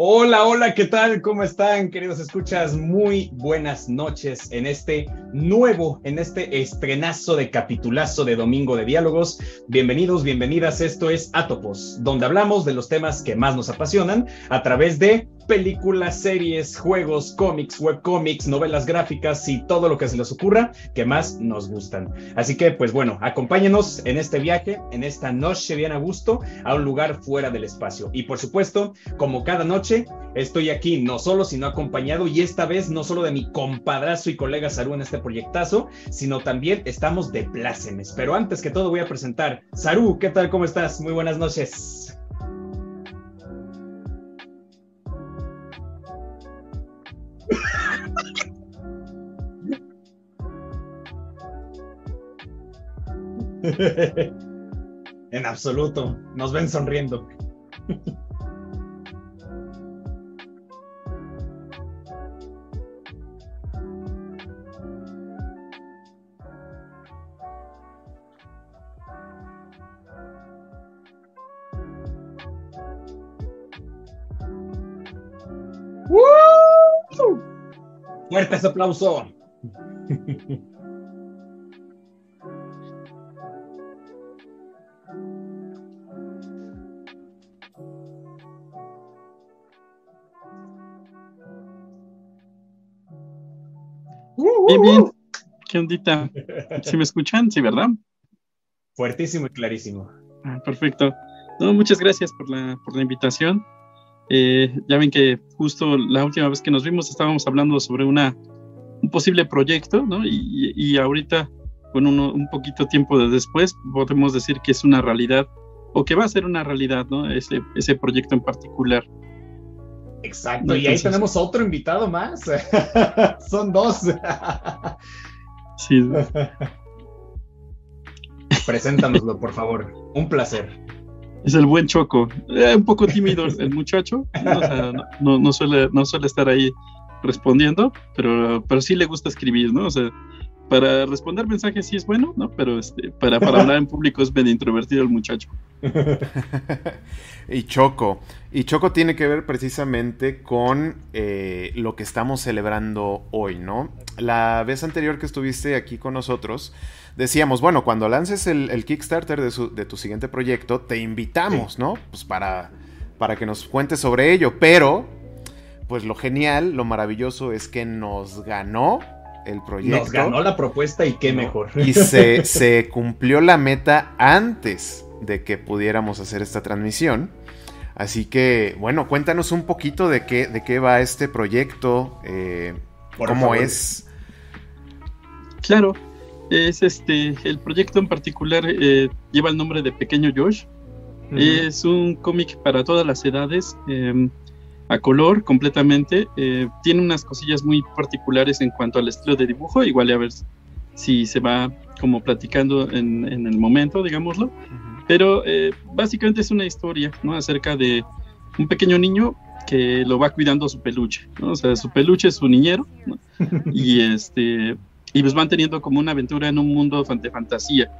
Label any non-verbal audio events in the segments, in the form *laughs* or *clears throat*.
Hola, hola, ¿qué tal? ¿Cómo están, queridos escuchas? Muy buenas noches en este nuevo, en este estrenazo de capitulazo de Domingo de Diálogos. Bienvenidos, bienvenidas. Esto es Atopos, donde hablamos de los temas que más nos apasionan a través de películas, series, juegos, cómics, webcómics, novelas gráficas y todo lo que se les ocurra que más nos gustan. Así que, pues bueno, acompáñenos en este viaje, en esta noche bien a gusto, a un lugar fuera del espacio. Y por supuesto, como cada noche, estoy aquí no solo, sino acompañado y esta vez no solo de mi compadrazo y colega Saru en este proyectazo, sino también estamos de plácemes. Pero antes que todo voy a presentar. Saru, ¿qué tal? ¿Cómo estás? Muy buenas noches. *laughs* en absoluto, nos ven sonriendo. *laughs* Fuerte ese aplauso. *laughs* Bien, bien. ¿Qué ondita? ¿Sí me escuchan? Sí, ¿verdad? Fuertísimo y clarísimo. Ah, perfecto. No, muchas gracias por la, por la invitación. Eh, ya ven que justo la última vez que nos vimos estábamos hablando sobre una, un posible proyecto, ¿no? Y, y ahorita, con uno, un poquito tiempo de después, podemos decir que es una realidad o que va a ser una realidad, ¿no? Ese, ese proyecto en particular. Exacto, y ahí tenemos otro invitado más. *laughs* Son dos. sí. *laughs* Preséntanoslo, por favor. Un placer. Es el buen Choco. Eh, un poco tímido el muchacho. ¿no? no, suele, no suele estar ahí respondiendo, pero, pero sí le gusta escribir, ¿no? O sea, para responder mensajes sí es bueno, ¿no? Pero este, para, para hablar en público es medio introvertido el muchacho. *laughs* y Choco. Y Choco tiene que ver precisamente con eh, lo que estamos celebrando hoy, ¿no? La vez anterior que estuviste aquí con nosotros, decíamos, bueno, cuando lances el, Kickstarter de, tu siguiente proyecto, te invitamos, ¿no? Pues para, para que nos cuentes sobre ello. Pero, pues lo genial, lo maravilloso es que nos ganó el proyecto. Nos ganó la propuesta y qué mejor. Y se, *laughs* se, cumplió la meta antes de que pudiéramos hacer esta transmisión. Así que, bueno, cuéntanos un poquito de qué, de qué va este proyecto, eh, cómo es. Claro, es este, el proyecto en particular eh, lleva el nombre de Pequeño Josh. Es un cómic para todas las edades. Em, a color completamente. Eh, tiene unas cosillas muy particulares en cuanto al estilo de dibujo, igual a ver si se va como platicando en, el momento, digámoslo. Pero eh, básicamente es una historia ¿no? acerca de un pequeño niño que lo va cuidando su peluche, ¿no? o sea, su peluche es su niñero, *laughs* y este y pues van teniendo como una aventura en un mundo de fantasía.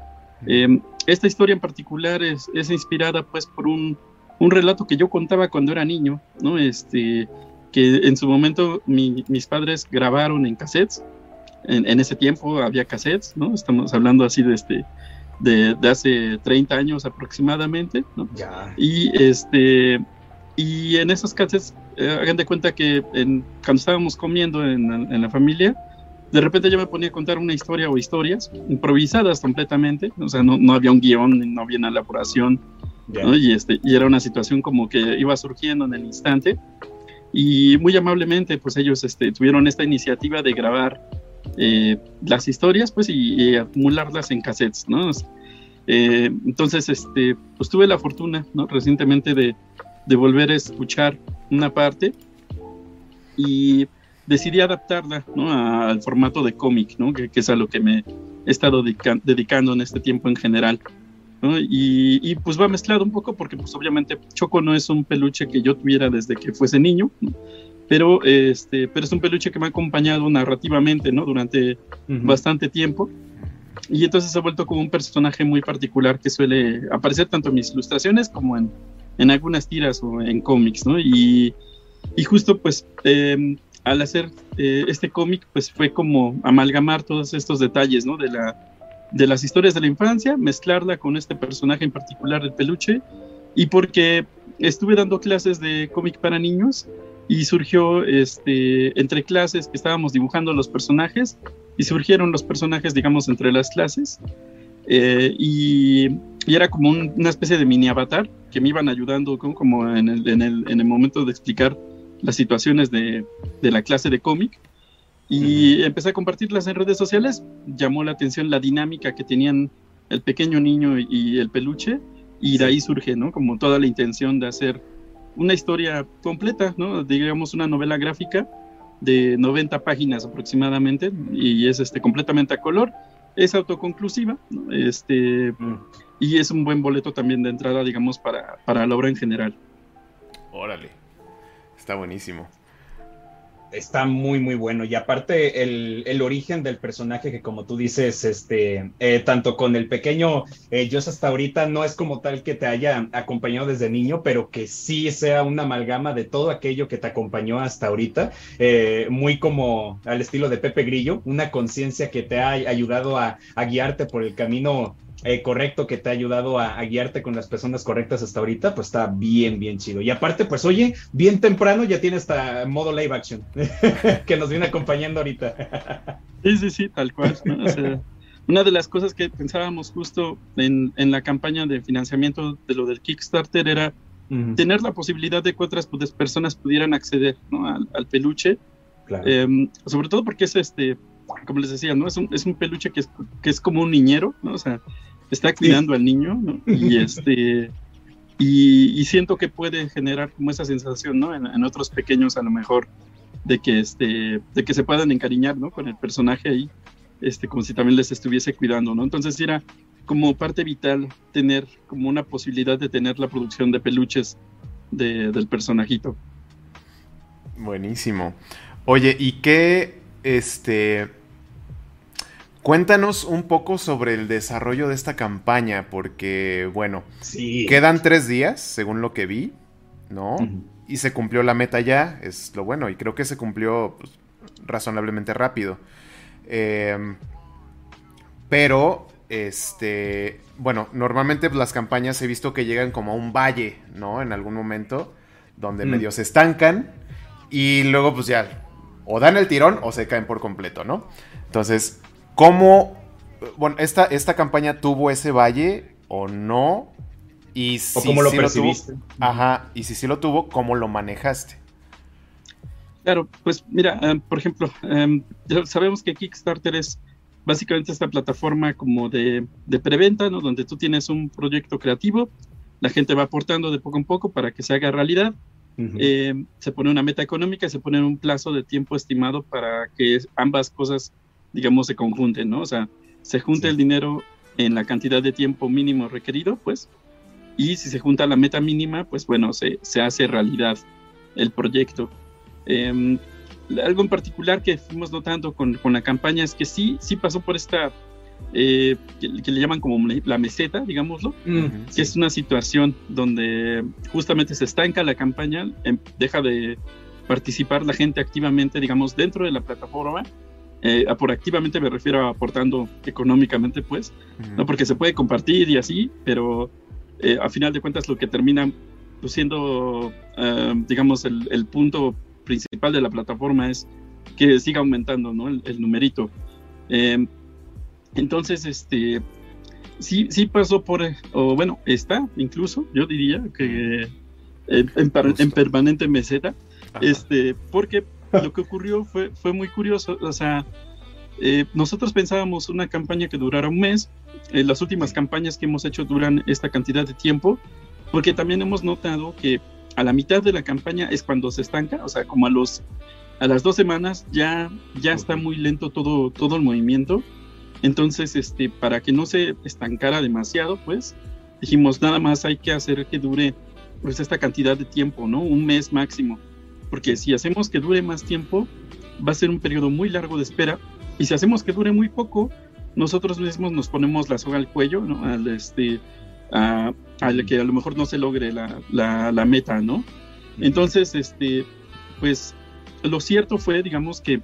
Em, esta historia en particular es, es inspirada pues por un un relato que yo contaba cuando era niño, ¿no? Este, que en su momento mis padres grabaron en cassettes. En, ese tiempo había cassettes, ¿no? Estamos hablando así de este, de, hace 30 años aproximadamente, ¿no? Y este, y en esos cassettes, eh, hagan de cuenta que en, cuando estábamos comiendo en, en, la familia, de repente yo me ponía a contar una historia o historias improvisadas completamente, o sea, no, no había un guion, no había una elaboración, y, este, y era una situación como que iba surgiendo en el instante. Y muy amablemente, pues ellos este, tuvieron esta iniciativa de grabar eh, las historias, pues, y, acumularlas en cassettes, ¿no? Eh, entonces, este, pues tuve la fortuna, ¿no? Recientemente de, de volver a escuchar una parte y decidí adaptarla, ¿no? Al formato de cómic, ¿no? Que, es a lo que me he estado dedicando en este tiempo en general. Y, pues va mezclado un poco porque pues obviamente Choco no es un peluche que yo tuviera desde que fuese niño, pero, este, pero es un peluche que me ha acompañado narrativamente ¿no? durante bastante tiempo. Y entonces se ha vuelto como un personaje muy particular que suele aparecer tanto en mis ilustraciones como en, en algunas tiras o en cómics, ¿no? Y, Y justo pues em, al hacer eh, este cómic pues fue como amalgamar todos estos detalles, ¿no? De, la, de las historias de la infancia, mezclarla con este personaje en particular del peluche y porque estuve dando clases de cómic para niños y surgió este, entre clases que estábamos dibujando los personajes y surgieron los personajes, digamos, entre las clases. Eh, y, era como una especie de mini avatar que me iban ayudando como en el, en, el, en el, momento de explicar las situaciones de, de la clase de cómic. Y empecé a compartirlas en redes sociales. Llamó la atención la dinámica que tenían el pequeño niño y el peluche. Y de ahí surge, ¿no? Como toda la intención de hacer una historia completa, ¿no? Digamos una novela gráfica de 90 páginas aproximadamente y es este completamente a color, es autoconclusiva, este mm. y es un buen boleto también de entrada, digamos, para, para la obra en general. Órale, está buenísimo está muy, muy bueno. Y aparte, el, origen del personaje, que como tú dices, este, eh, tanto con el pequeño eh, hasta ahorita, no es como tal que te haya acompañado desde niño, pero que sí sea una amalgama de todo aquello que te acompañó hasta ahorita, eh, muy como al estilo de Pepe Grillo, una conciencia que te ha ayudado a guiarte por el camino eh, correcto que te ha ayudado a, guiarte con las personas correctas hasta ahorita, pues está bien, bien chido. Y aparte, pues oye, bien temprano ya tiene hasta modo live action *laughs* que nos viene acompañando ahorita. sí, sí, sí, tal cual. una de las cosas que pensábamos justo en, la campaña de financiamiento de lo del Kickstarter era tener la posibilidad de que otras pues, personas pudieran acceder al, peluche. Em, sobre todo porque es este, como les decía, ¿no? Es un, es un peluche que es, que es como un niñero, ¿no? O sea, está cuidando al niño, ¿no? Y *laughs* este y, siento que puede generar como esa sensación, ¿no? En, otros pequeños a lo mejor de que este de que se puedan encariñar, ¿no? Con el personaje ahí, este como si también les estuviese cuidando, ¿no? Entonces era como parte vital tener como una posibilidad de tener la producción de peluches del personajito. Buenísimo. Oye, ¿y qué este Cuéntanos un poco sobre el desarrollo de esta campaña, porque, bueno, quedan tres días, según lo que vi, ¿no? Y se cumplió la meta ya, es lo bueno, y creo que se cumplió pues, razonablemente rápido. Em, pero, este, bueno, normalmente las campañas he visto que llegan como a un valle, ¿no? En algún momento, donde mm. medio se estancan, y luego pues ya, o dan el tirón o se caen por completo, ¿no? Entonces, ¿Cómo, bueno, esta, esta campaña tuvo ese valle o no? Y si ¿O cómo lo percibiste? ajá, y si sí lo tuvo, ¿cómo lo manejaste? Claro, pues mira, eh, por ejemplo, em, sabemos que Kickstarter es básicamente esta plataforma como de, preventa, ¿no? Donde tú tienes un proyecto creativo, la gente va aportando de poco en poco para que se haga realidad. Em, se pone una meta económica, se pone un plazo de tiempo estimado para que ambas cosas digamos, se conjunten, ¿no? O sea, se junta el dinero en la cantidad de tiempo mínimo requerido, pues, y si se junta la meta mínima, pues bueno, se, se hace realidad el proyecto. Em, algo en particular que fuimos notando con, con, la campaña es que sí, sí pasó por esta, eh, que, le llaman como la meseta, digámoslo, que es una situación donde justamente se estanca la campaña, em, deja de participar la gente activamente, digamos, dentro de la plataforma eh, por activamente me refiero a aportando económicamente, pues, ¿no? Porque se puede compartir y así, pero eh, a final de cuentas lo que termina pues, siendo, eh, digamos, el, punto principal de la plataforma es que siga aumentando, ¿no? El, numerito. Em, entonces, este, sí, sí pasó por, o bueno, está incluso, yo diría que en, en permanente meseta, este, porque *laughs* lo que ocurrió fue, fue muy curioso. O sea, eh, nosotros pensábamos una campaña que durara un mes. Eh, las últimas campañas que hemos hecho duran esta cantidad de tiempo, porque también hemos notado que a la mitad de la campaña es cuando se estanca, o sea, como a los a las dos semanas ya ya está muy lento todo todo el movimiento. Entonces, este, para que no se estancara demasiado, pues dijimos nada más hay que hacer que dure pues esta cantidad de tiempo, ¿no? Un mes máximo porque si hacemos que dure más tiempo, va a ser un periodo muy largo de espera, y si hacemos que dure muy poco, nosotros mismos nos ponemos la soga al cuello, ¿no? Al, este, a, que a lo mejor no se logre la, la, meta, ¿no? Entonces, este, pues lo cierto fue, digamos que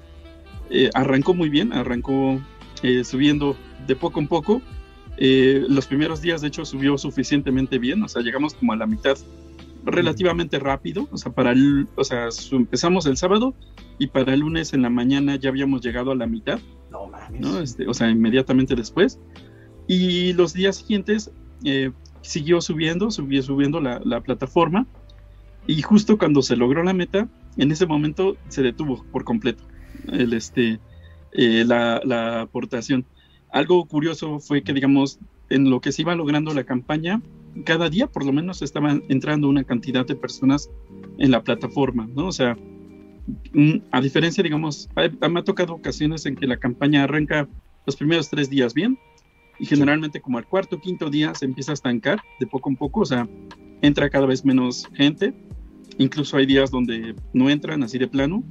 eh, arrancó muy bien, arrancó eh, subiendo de poco en poco. Eh, los primeros días, de hecho, subió suficientemente bien, o sea, llegamos como a la mitad relativamente rápido, o sea, para el, o sea, empezamos el sábado y para el lunes en la mañana ya habíamos llegado a la mitad, no mames, este, o sea, inmediatamente después. Y los días siguientes siguió subiendo, subió subiendo la, la plataforma y justo cuando se logró la meta, en ese momento se detuvo por completo el, este, eh, la, aportación. Algo curioso fue que, digamos, en lo que se iba logrando la campaña, cada día por lo menos estaban entrando una cantidad de personas en la plataforma, ¿no? O sea, mm, a diferencia, digamos, me ha tocado ocasiones en que la campaña arranca los primeros tres días bien y generalmente como al cuarto o quinto día se empieza a estancar de poco en poco, o sea, entra cada vez menos gente incluso hay días donde no entran así de plano,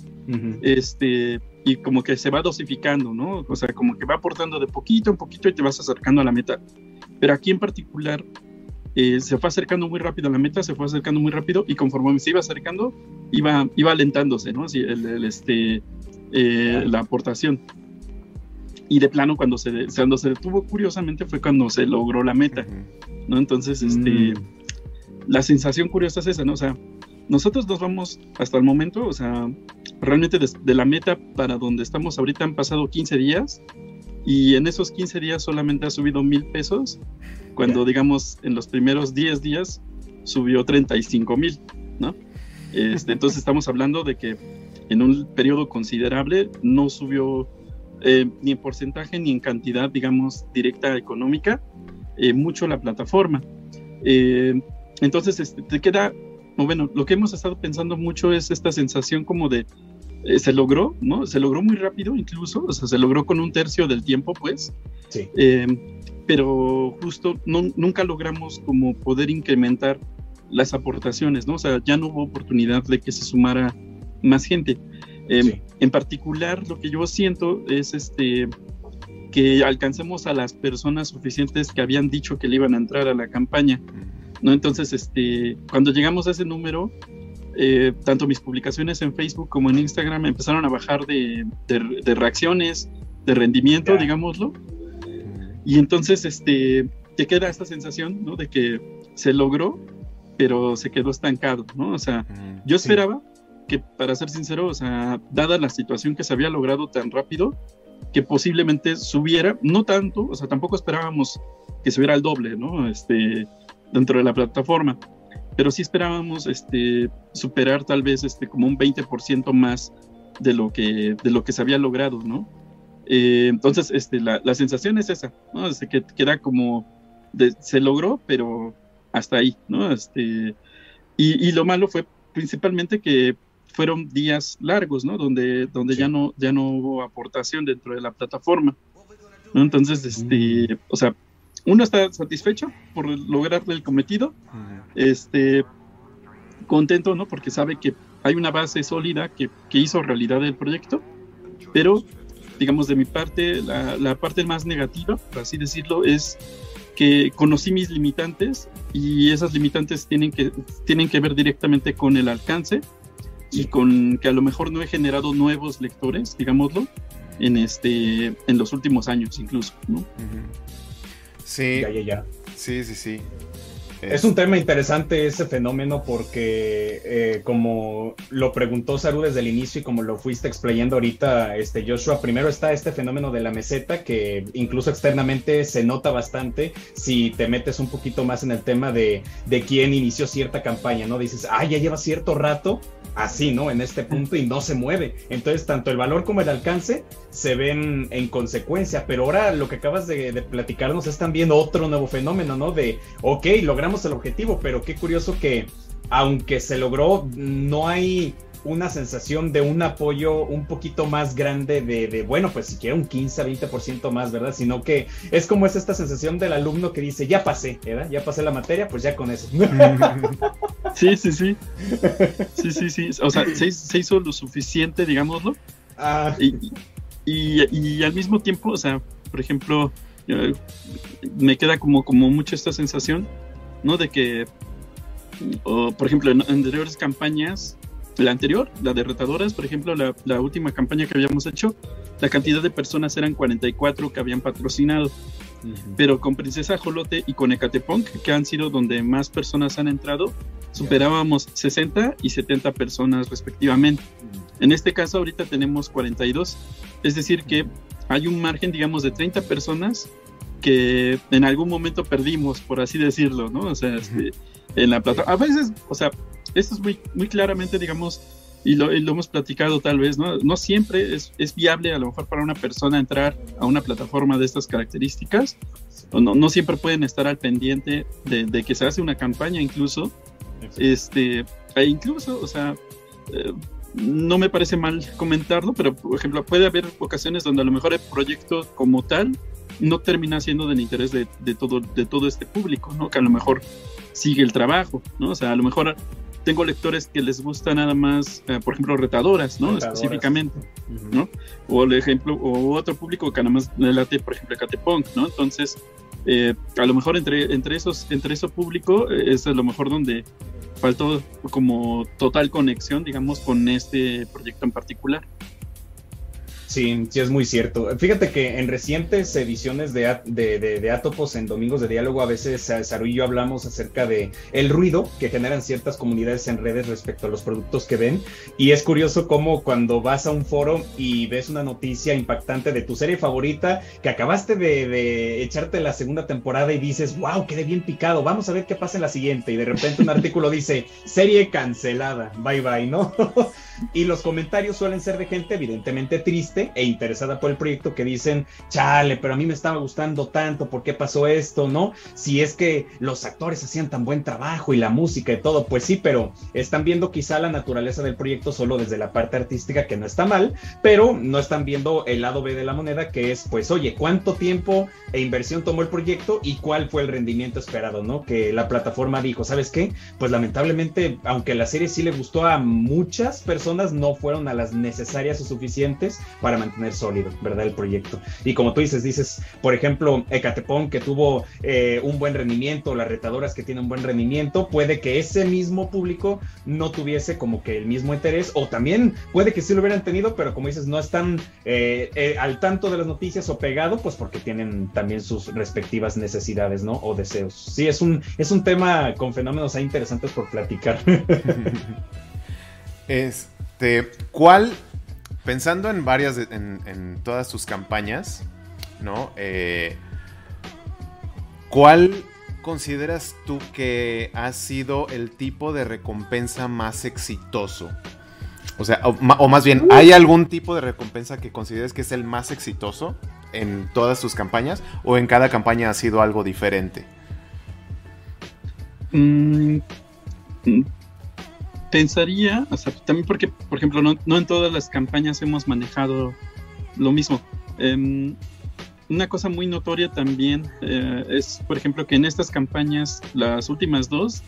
este, y como que se va dosificando, ¿no? O sea, como que va aportando de poquito en poquito y te vas acercando a la meta. Pero aquí en particular eh, se fue acercando muy rápido a la meta, se fue acercando muy rápido y conforme se iba acercando, iba, iba alentándose, ¿no? Así, el, este, eh, la aportación. Y de plano, cuando se, cuando se detuvo, curiosamente, fue cuando se logró la meta, ¿no? Entonces, este, mm. la sensación curiosa es esa, ¿no? O sea, nosotros nos vamos hasta el momento, o sea, realmente de, la meta para donde estamos ahorita han pasado 15 días y en esos 15 días solamente ha subido mil pesos, cuando digamos en los primeros 10 días subió 35 mil, ¿no? Este, entonces estamos hablando de que en un periodo considerable no subió eh, ni en porcentaje ni en cantidad, digamos, directa económica, eh, mucho la plataforma. Eh, entonces este, te queda bueno, lo que hemos estado pensando mucho es esta sensación como de, eh, se logró, ¿no? Se logró muy rápido incluso, o sea, se logró con un tercio del tiempo, pues. Sí. Eh, pero justo no, nunca logramos como poder incrementar las aportaciones, ¿no? O sea, ya no hubo oportunidad de que se sumara más gente. Eh, en particular, lo que yo siento es este que alcancemos a las personas suficientes que habían dicho que le iban a entrar a la campaña. ¿no? Entonces, este, cuando llegamos a ese número, eh, tanto mis publicaciones en Facebook como en Instagram empezaron a bajar de, reacciones, de rendimiento, digámoslo. Y entonces este, te queda esta sensación ¿no? de que se logró, pero se quedó estancado. ¿no? O sea, yo esperaba que, para ser sincero, o sea, dada la situación que se había logrado tan rápido, que posiblemente subiera, no tanto, o sea, tampoco esperábamos que subiera al doble, ¿no? Este, dentro de la plataforma. Pero sí esperábamos este, superar tal vez este, como un 20% más de lo, que, de lo que se había logrado, ¿no? Eh, entonces, este, la, la, sensación es esa, ¿no? Desde que queda como, se logró, pero hasta ahí, ¿no? Este, y, y, lo malo fue principalmente que fueron días largos, ¿no? Donde, donde ya, no, ya no hubo aportación dentro de la plataforma. ¿no? Entonces, este, o sea, uno está satisfecho por lograr el cometido, este, contento, ¿no? Porque sabe que hay una base sólida que, hizo realidad el proyecto, pero, digamos, de mi parte, la, parte más negativa, por así decirlo, es que conocí mis limitantes y esas limitantes tienen que, tienen que ver directamente con el alcance y con que a lo mejor no he generado nuevos lectores, digámoslo, en, este, en los últimos años incluso, ¿no? Sí. Ya, ya, ya. Sí, sí, sí. Es un tema interesante ese fenómeno porque eh, como lo preguntó Saru desde el inicio y como lo fuiste explayando ahorita, este Joshua, primero está este fenómeno de la meseta que incluso externamente se nota bastante si te metes un poquito más en el tema de, de quién inició cierta campaña, ¿no? Dices, ah, ya lleva cierto rato así, ¿no? En este punto y no se mueve. Entonces, tanto el valor como el alcance se ven en consecuencia, pero ahora lo que acabas de, platicarnos es también otro nuevo fenómeno, ¿no? De, ok, logramos el objetivo, pero qué curioso que aunque se logró, no hay una sensación de un apoyo un poquito más grande de, bueno, pues si quiero un 15, 20% más, ¿verdad? Sino que es como es esta sensación del alumno que dice, ya pasé, ¿verdad? Ya pasé la materia, pues ya con eso. *laughs* Sí, sí, sí. *laughs* Sí, sí, sí. O sea, se, hizo lo suficiente, digámoslo. Ah. Y, y, al mismo tiempo, o sea, por ejemplo, me queda como, como mucho esta sensación, ¿no? De que, por ejemplo, en anteriores campañas, la anterior, la de retadoras, por ejemplo, la, la, última campaña que habíamos hecho, la cantidad de personas eran 44 que habían patrocinado. Pero con Princesa Jolote y con Ecatepunk, que han sido donde más personas han entrado, superábamos 60 y 70 personas respectivamente. En este caso, ahorita tenemos 42. Es decir, que hay un margen, digamos, de 30 personas que en algún momento perdimos, por así decirlo, ¿no? O sea, este, en la plataforma. A veces, o sea, esto es muy, muy claramente, digamos, y lo, hemos platicado tal vez, ¿no? No siempre es, es, viable a lo mejor para una persona entrar a una plataforma de estas características, o no, no siempre pueden estar al pendiente de, de, que se hace una campaña incluso, este, e incluso, o sea, eh, no me parece mal comentarlo, pero por ejemplo, puede haber ocasiones donde a lo mejor el proyecto como tal no termina siendo del interés de, de, todo, de todo este público, ¿no? Que a lo mejor sigue el trabajo, ¿no? O sea, a lo mejor tengo lectores que les gusta nada más, eh, por ejemplo, retadoras, ¿no? Específicamente, ¿no? O el ejemplo, o otro público que nada más le late, por ejemplo, Catepunk, ¿no? Entonces, eh, a lo mejor entre, entre esos, entre eso público, eh, es a lo mejor donde faltó como total conexión, digamos, con este proyecto en particular. Sí, sí, es muy cierto. Fíjate que en recientes ediciones de, de, de, Atopos en Domingos de Diálogo, a veces Saru y yo hablamos acerca de el ruido que generan ciertas comunidades en redes respecto a los productos que ven. Y es curioso cómo cuando vas a un foro y ves una noticia impactante de tu serie favorita, que acabaste de, echarte la segunda temporada y dices, wow, quedé bien picado, vamos a ver qué pasa en la siguiente. Y de repente un *laughs* artículo dice, serie cancelada, bye bye, ¿no? Y los comentarios suelen ser de gente evidentemente triste e interesada por el proyecto que dicen, chale, pero a mí me estaba gustando tanto, ¿por qué pasó esto? ¿No? Si es que los actores hacían tan buen trabajo y la música y todo, pues sí, pero están viendo quizá la naturaleza del proyecto solo desde la parte artística, que no está mal, pero no están viendo el lado B de la moneda, que es, pues, oye, ¿cuánto tiempo e inversión tomó el proyecto y cuál fue el rendimiento esperado, ¿no? Que la plataforma dijo, ¿sabes qué? Pues lamentablemente, aunque la serie sí le gustó a muchas personas, no fueron a las necesarias o suficientes para mantener sólido, ¿verdad? El proyecto. Y como tú dices, dices, por ejemplo, Ecatepón, que tuvo eh, un buen rendimiento, las retadoras que tienen un buen rendimiento, puede que ese mismo público no tuviese como que el mismo interés, o también puede que sí lo hubieran tenido, pero como dices, no están eh, eh, al tanto de las noticias o pegado, pues porque tienen también sus respectivas necesidades, ¿no? O deseos. Sí, es un, es un tema con fenómenos ahí interesantes por platicar. *laughs* este, ¿cuál pensando en varias, en, todas sus campañas, ¿no? Eh, ¿Cuál consideras tú que ha sido el tipo de recompensa más exitoso? O sea, o, más bien, ¿hay algún tipo de recompensa que consideres que es el más exitoso en todas sus campañas? ¿O en cada campaña ha sido algo diferente? Mm, pensaría, o sea, también porque, por ejemplo, no, no en todas las campañas hemos manejado lo mismo. Em, una cosa muy notoria también eh, es, por ejemplo, que en estas campañas, las últimas dos,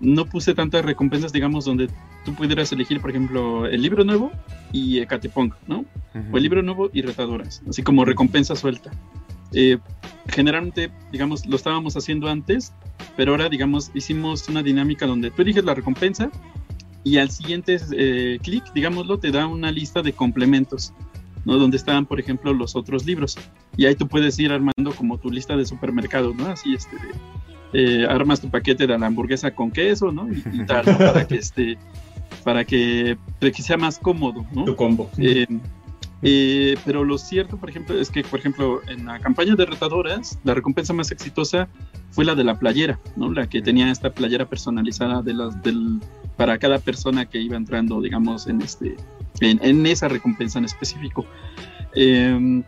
no puse tantas recompensas, digamos, donde tú pudieras elegir, por ejemplo, el libro nuevo y Ecatepong, ¿no? O el libro nuevo y retadoras, así como recompensa suelta. Eh, generalmente, digamos, lo estábamos haciendo antes, pero ahora, digamos, hicimos una dinámica donde tú eliges la recompensa y al siguiente eh, clic, digámoslo, te da una lista de complementos, ¿no? Donde están, por ejemplo, los otros libros. Y ahí tú puedes ir armando como tu lista de supermercados, ¿no? Así, este, eh, armas tu paquete de la hamburguesa con queso, ¿no? Y, tal, Para que, este, para que, para que sea más cómodo, ¿no? Tu combo. Eh, eh, pero lo cierto, por ejemplo, es que, por ejemplo, en la campaña de retadoras, la recompensa más exitosa fue la de la playera, ¿no? La que tenía esta playera personalizada de las, del, para cada persona que iba entrando, digamos, en, este, en, esa recompensa en específico. Em,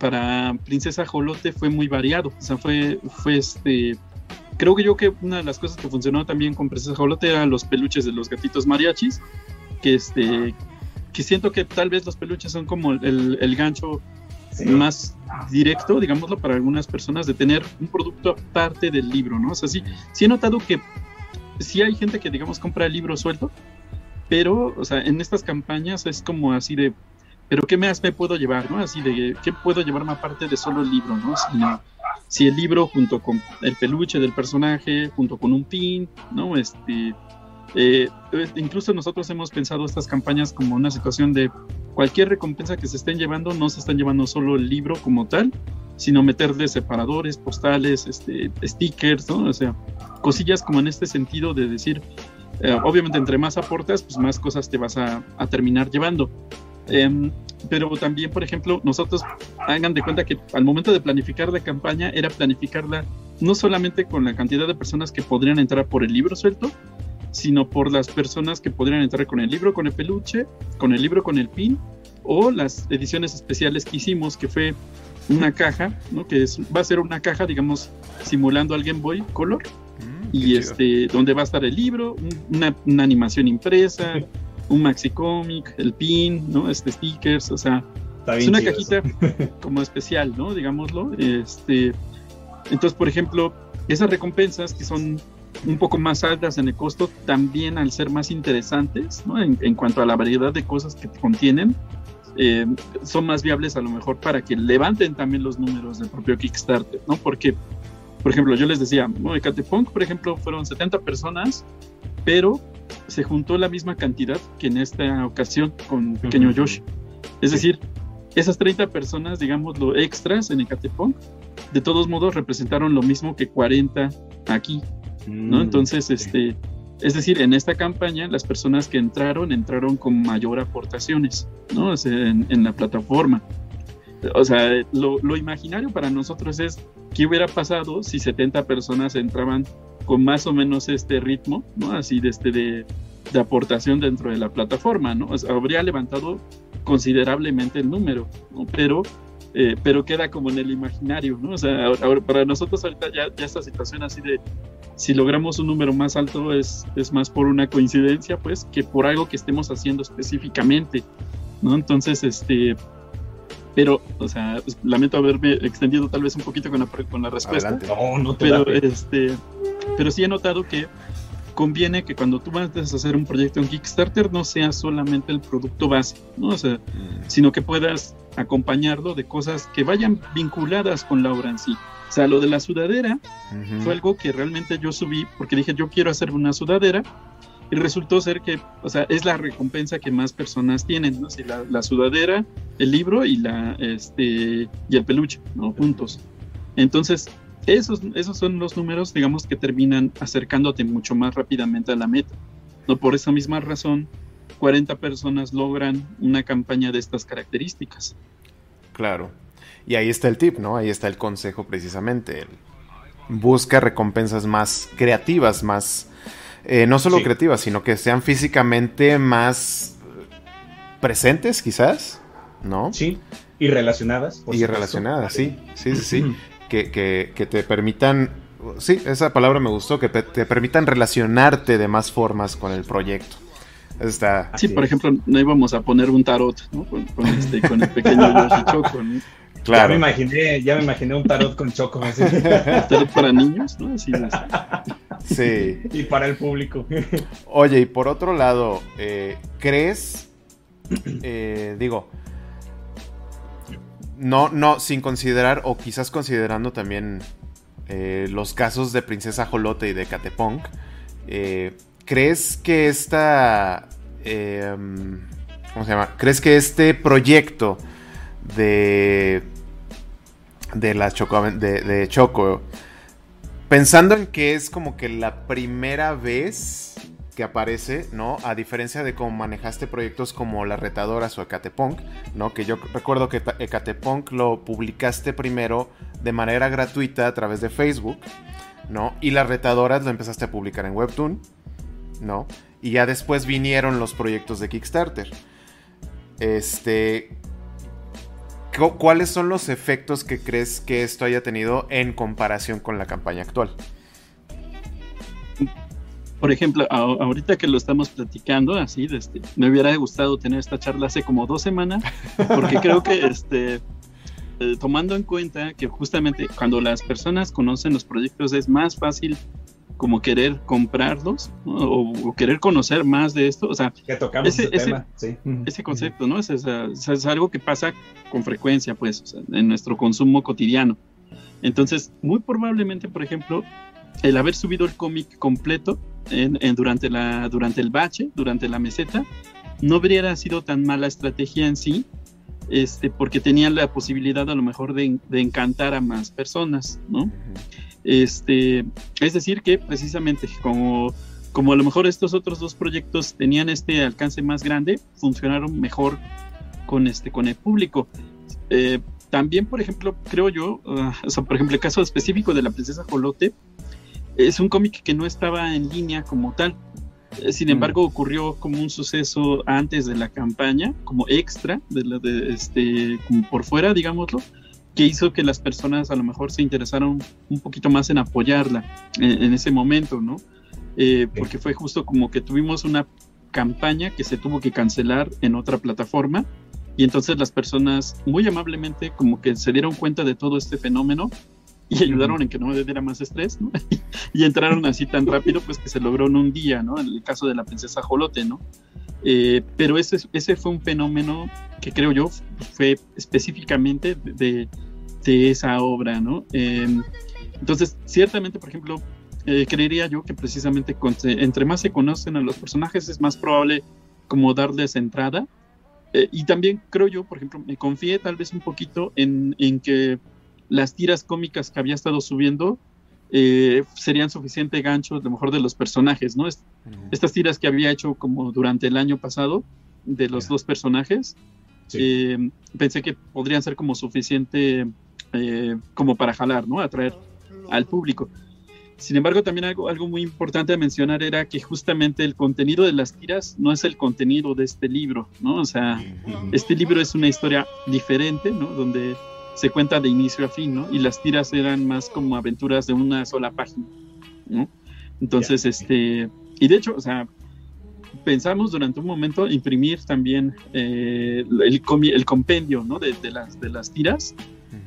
para Princesa Jolote fue muy variado, o sea, fue, fue este... Creo que yo que una de las cosas que funcionó también con Princesa Jolote eran los peluches de los gatitos mariachis, que este que siento que tal vez los peluches son como el, el gancho más directo, digámoslo, para algunas personas de tener un producto aparte del libro, ¿no? O sea, sí, sí he notado que sí hay gente que, digamos, compra el libro suelto, pero, o sea, en estas campañas es como así de, pero ¿qué más me puedo llevar, no? Así de, ¿qué puedo llevarme aparte de solo el libro, no? Sino, si el libro junto con el peluche del personaje, junto con un pin, ¿no? Este, Eh, incluso nosotros hemos pensado estas campañas como una situación de cualquier recompensa que se estén llevando, no se están llevando solo el libro como tal, sino meterle separadores, postales, este, stickers, ¿no? O sea, cosillas como en este sentido de decir, eh, obviamente entre más aportas, pues más cosas te vas a, a terminar llevando. Em, pero también, por ejemplo, nosotros hagan de cuenta que al momento de planificar la campaña era planificarla no solamente con la cantidad de personas que podrían entrar por el libro suelto, sino por las personas que podrían entrar con el libro con el peluche, con el libro con el pin, o las ediciones especiales que hicimos, que fue una caja, ¿no? que es, va a ser una caja, digamos, simulando al Game Boy Color, mm, y este, donde va a estar el libro, una, animación impresa, un maxi cómic, el pin, ¿no? Este stickers, o sea, es una cajita *laughs* como especial, ¿no? Digámoslo. Este, entonces, por ejemplo, esas recompensas que son un poco más altas en el costo, también al ser más interesantes, ¿no? En, cuanto a la variedad de cosas que contienen, eh, son más viables a lo mejor para que levanten también los números del propio Kickstarter, ¿no? Porque, por ejemplo, yo les decía, ¿no? De Catepunk, por ejemplo, fueron 70 personas, pero se juntó la misma cantidad que en esta ocasión con Pequeño Yoshi. Es decir, esas 30 personas, digamos, lo extras en Ecatepunk, de todos modos representaron lo mismo que 40 aquí, ¿no? Mm, Entonces, este, es decir, en esta campaña las personas que entraron, entraron con mayor aportaciones, ¿no? en, la plataforma. O sea, lo, lo, imaginario para nosotros es qué hubiera pasado si 70 personas entraban con más o menos este ritmo, ¿no? Así de, este, de, de aportación dentro de la plataforma, ¿no? habría levantado considerablemente el número, ¿no? Pero eh, pero queda como en el imaginario, ¿no? O sea, para nosotros ahorita ya, ya, esta situación así de si logramos un número más alto es, es más por una coincidencia, pues, que por algo que estemos haciendo específicamente, ¿no? Entonces, este, pero, o sea, pues, lamento haberme extendido tal vez un poquito con la, con la respuesta, no, no te pero, este, pero sí he notado que conviene que cuando tú vas a hacer un proyecto en Kickstarter no sea solamente el producto base, ¿no? O sea, mm. sino que puedas acompañarlo de cosas que vayan vinculadas con la obra en sí. O sea, lo de la sudadera fue algo que realmente yo subí porque dije, yo quiero hacer una sudadera y resultó ser que, o sea, es la recompensa que más personas tienen, ¿no? la, la, sudadera, el libro y, la, este, y el peluche, ¿no? Juntos. Entonces, esos, esos son los números, digamos, que terminan acercándote mucho más rápidamente a la meta. ¿no? Por esa misma razón, 40 personas logran una campaña de estas características. Claro. Y ahí está el tip, ¿no? Ahí está el consejo precisamente. Busca recompensas más creativas, más... Eh, no solo creativas, sino que sean físicamente más presentes, quizás, ¿no? Sí, y relacionadas. y relacionadas, sí, sí, sí, sí que, te permitan, sí, esa palabra me gustó, que te, permitan relacionarte de más formas con el proyecto. Está. Sí, por ejemplo, no íbamos a poner un tarot, ¿no? Con, este, con el pequeño *laughs* Yoshi Choco, Claro. Ya me imaginé, ya me imaginé un tarot con Choco. tarot para niños, ¿no? Así Sí. Y para el público. Oye, y por otro lado, eh, ¿crees? Eh, digo, no, no, sin considerar, o quizás considerando también eh, los casos de Princesa Jolote y de Catepunk, eh, ¿crees que esta. Em, ¿Cómo se llama? ¿Crees que este proyecto de. de la Choco. De, Choco. Pensando en que es como que la primera vez que aparece, ¿no? A diferencia de cómo manejaste proyectos como La Retadoras o Ecatepunk, ¿no? Que yo recuerdo que Ecatepunk lo publicaste primero de manera gratuita a través de Facebook, ¿no? Y Las Retadoras lo empezaste a publicar en Webtoon, ¿no? Y ya después vinieron los proyectos de Kickstarter. Este, ¿Cuáles son los efectos que crees que esto haya tenido en comparación con la campaña actual? por ejemplo, ahorita que lo estamos platicando, así, este, me hubiera gustado tener esta charla hace como dos semanas, porque creo que, este, eh, tomando en cuenta que justamente cuando las personas conocen los proyectos es más fácil como querer comprarlos o, querer conocer más de esto, o sea, ese, tema, ese concepto, ¿no? Es, es, algo que pasa con frecuencia, pues, en nuestro consumo cotidiano. Entonces, muy probablemente, por ejemplo, el haber subido el cómic completo en, durante, la, durante el bache, durante la meseta, no habría sido tan mala estrategia en sí, este, porque tenían la posibilidad a lo mejor de, encantar a más personas, ¿no? Este, es decir, que precisamente como, como a lo mejor estos otros dos proyectos tenían este alcance más grande, funcionaron mejor con, este, con el público. Eh, también, por ejemplo, creo yo, ah, o sea, por ejemplo, el caso específico de la princesa Jolote, es un cómic que no estaba en línea como tal. Eh, sin mm. embargo, ocurrió como un suceso antes de la campaña, como extra, de la de este, como por fuera, digámoslo, que hizo que las personas a lo mejor se interesaron un poquito más en apoyarla en, ese momento, ¿no? Eh, porque fue justo como que tuvimos una campaña que se tuvo que cancelar en otra plataforma y entonces las personas muy amablemente como que se dieron cuenta de todo este fenómeno y ayudaron en que no me diera más estrés, ¿no? *laughs* y entraron así tan rápido, pues que se logró en un día, ¿no? En el caso de la princesa Jolote, ¿no? Eh, pero ese, ese fue un fenómeno que creo yo fue específicamente de, de esa obra, ¿no? Em, entonces, ciertamente, por ejemplo, eh, creería yo que precisamente entre más se conocen a los personajes es más probable como darles entrada. Eh, y también creo yo, por ejemplo, me confié tal vez un poquito en, en que las tiras cómicas que había estado subiendo eh, serían suficiente gancho, a lo mejor, de los personajes, ¿no? Estas tiras que había hecho como durante el año pasado de los dos personajes, eh, pensé que podrían ser como suficiente eh, como para jalar, ¿no? Atraer al público. Sin embargo, también algo, algo muy importante a mencionar era que justamente el contenido de las tiras no es el contenido de este libro, ¿no? O sea, este libro es una historia diferente, ¿no? Donde se cuenta de inicio a fin, ¿no? Y las tiras eran más como aventuras de una sola página, ¿no? Entonces, este, y de hecho, o sea, pensamos durante un momento imprimir también eh, el, el, compendio, ¿no? De, las, de las tiras.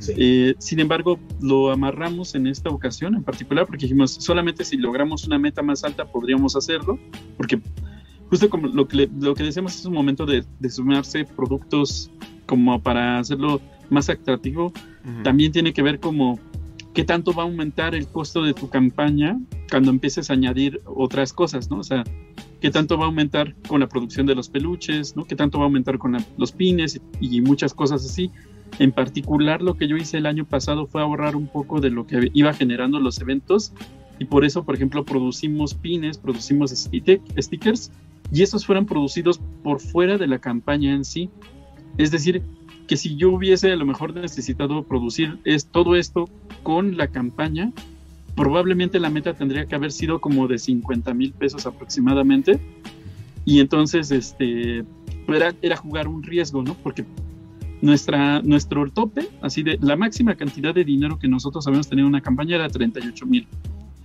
Eh, sin embargo, lo amarramos en esta ocasión en particular porque dijimos, solamente si logramos una meta más alta podríamos hacerlo, porque justo como lo que, lo que decíamos es un momento de, de sumarse productos como para hacerlo más atractivo, también tiene que ver como qué tanto va a aumentar el costo de tu campaña cuando empieces a añadir otras cosas, ¿no? O sea, qué tanto va a aumentar con la producción de los peluches, ¿no? Qué tanto va a aumentar con los pines y, muchas cosas así. En particular, lo que yo hice el año pasado fue ahorrar un poco de lo que iba generando los eventos y por eso, por ejemplo, producimos pines, producimos stickers y esos fueron producidos por fuera de la campaña en sí. Es decir, que si yo hubiese a lo mejor necesitado producir es todo esto con la campaña, probablemente la meta tendría que haber sido como de 50 mil pesos aproximadamente. Y entonces, este, era, era jugar un riesgo, ¿no? Porque nuestra, nuestro tope, así de la máxima cantidad de dinero que nosotros habíamos tenido en una campaña era 38 mil.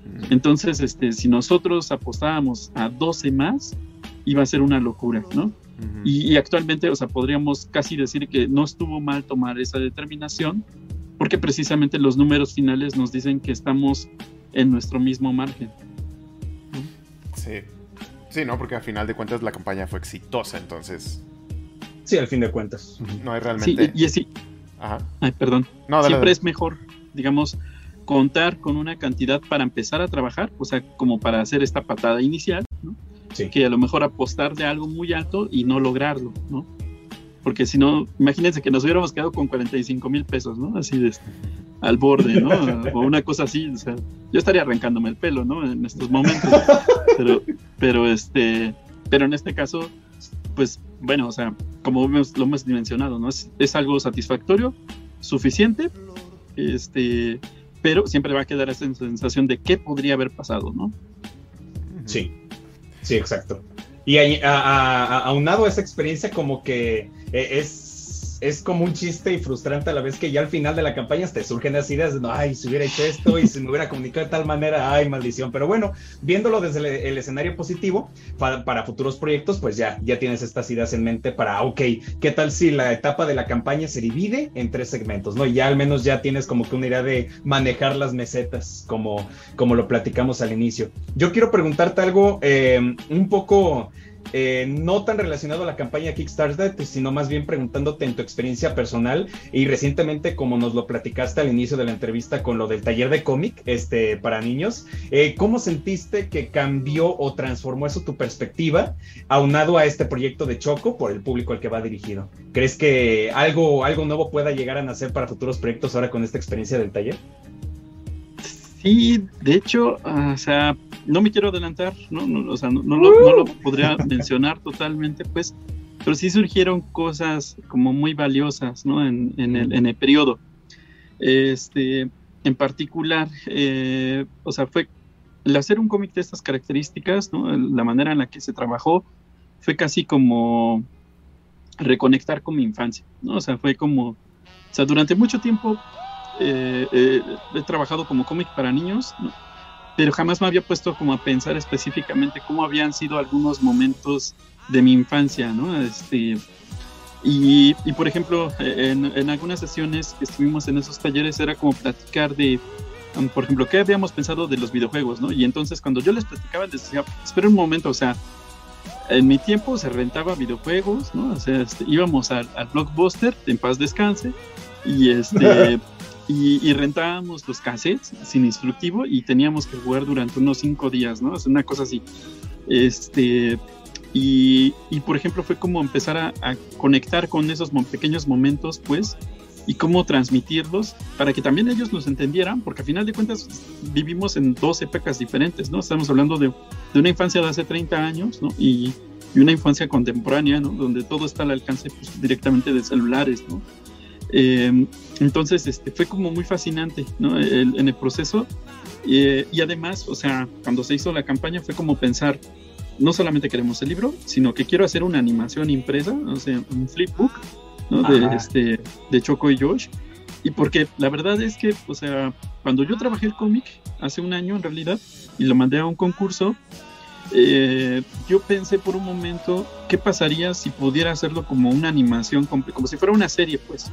Mm. Entonces, este, si nosotros apostábamos a 12 más, iba a ser una locura, ¿no? y, actualmente, o sea, podríamos casi decir que no estuvo mal tomar esa determinación, porque precisamente los números finales nos dicen que estamos en nuestro mismo margen. Sí. Sí, ¿no? Porque al final de cuentas la campaña fue exitosa, entonces. Sí, al fin de cuentas. No hay realmente. Sí, y así. Ajá. Ay, perdón. No, Siempre es mejor, digamos, contar con una cantidad para empezar a trabajar, o sea, como para hacer esta patada inicial, ¿no? que a lo mejor apostar de algo muy alto y no lograrlo, ¿no? Porque si no, imagínense que nos hubiéramos quedado con 45 mil pesos, ¿no? Así de al borde, ¿no? *laughs* o una cosa así, o sea, yo estaría arrancándome el pelo, ¿no? En estos momentos, *laughs* pero, pero este, pero en este caso, pues bueno, o sea, como lo hemos mencionado, ¿no? Es, es algo satisfactorio, suficiente, este, pero siempre va a quedar esa sensación de qué podría haber pasado, ¿no? Sí. Sí, exacto. Y aunado a esa experiencia, como que eh, es como un chiste y frustrante a la vez que ya al final de la campaña te surgen las ideas de, ay, si hubiera hecho esto y si me hubiera comunicado de tal manera, ay, maldición. Pero bueno, viéndolo desde el, escenario positivo, para, futuros proyectos, pues ya, ya tienes estas ideas en mente para, ok, ¿qué tal si la etapa de la campaña se divide en tres segmentos, ¿no? Y ya al menos ya tienes como que una idea de manejar las mesetas, como, como lo platicamos al inicio. Yo quiero preguntarte algo eh, un poco eh, no tan relacionado a la campaña Kickstarter, pues, sino más bien preguntándote en tu experiencia personal y recientemente, como nos lo platicaste al inicio de la entrevista con lo del taller de cómic este, para niños, eh, ¿cómo sentiste que cambió o transformó eso tu perspectiva aunado a este proyecto de Choco por el público al que va dirigido? ¿Crees que algo, algo nuevo pueda llegar a nacer para futuros proyectos ahora con esta experiencia del taller? Sí, de hecho, o sea, no me quiero adelantar, no, no, o sea, no, lo, podría *laughs* mencionar totalmente, pues, pero sí surgieron cosas como muy valiosas, ¿no? En, el, en el periodo. Este, en particular, eh, o sea, fue el hacer un cómic de estas características, ¿no? La manera en la que se trabajó fue casi como reconectar con mi infancia, ¿no? O sea, fue como, o sea, durante mucho tiempo eh, eh, he trabajado como cómic para niños, ¿no? pero jamás me había puesto como a pensar específicamente cómo habían sido algunos momentos de mi infancia, ¿no? Este, y, y por ejemplo, en, en, algunas sesiones que estuvimos en esos talleres era como platicar de, um, por ejemplo, qué habíamos pensado de los videojuegos, ¿no? Y entonces cuando yo les platicaba, les decía, espera un momento, o sea, en mi tiempo se rentaba videojuegos, ¿no? O sea, este, íbamos al, blockbuster, en paz descanse, y este... *laughs* Y, rentábamos los cassettes sin instructivo y teníamos que jugar durante unos cinco días, ¿no? Es una cosa así. Este, y, y, por ejemplo fue como empezar a, conectar con esos pequeños momentos, pues, y cómo transmitirlos para que también ellos los entendieran, porque al final de cuentas vivimos en dos épocas diferentes, ¿no? Estamos hablando de, de una infancia de hace 30 años, ¿no? Y, y, una infancia contemporánea, ¿no? Donde todo está al alcance pues, directamente de celulares, ¿no? Eh, entonces, este, fue como muy fascinante, ¿no? en el proceso. Eh, y además, o sea, cuando se hizo la campaña fue como pensar, no solamente queremos el libro, sino que quiero hacer una animación impresa, o sea, un flipbook, ¿no? De, este, de Choco y Josh. Y porque la verdad es que, o sea, cuando yo trabajé el cómic, hace un año en realidad, y lo mandé a un concurso, eh, yo pensé por un momento qué pasaría si pudiera hacerlo como una animación, como si fuera una serie, pues.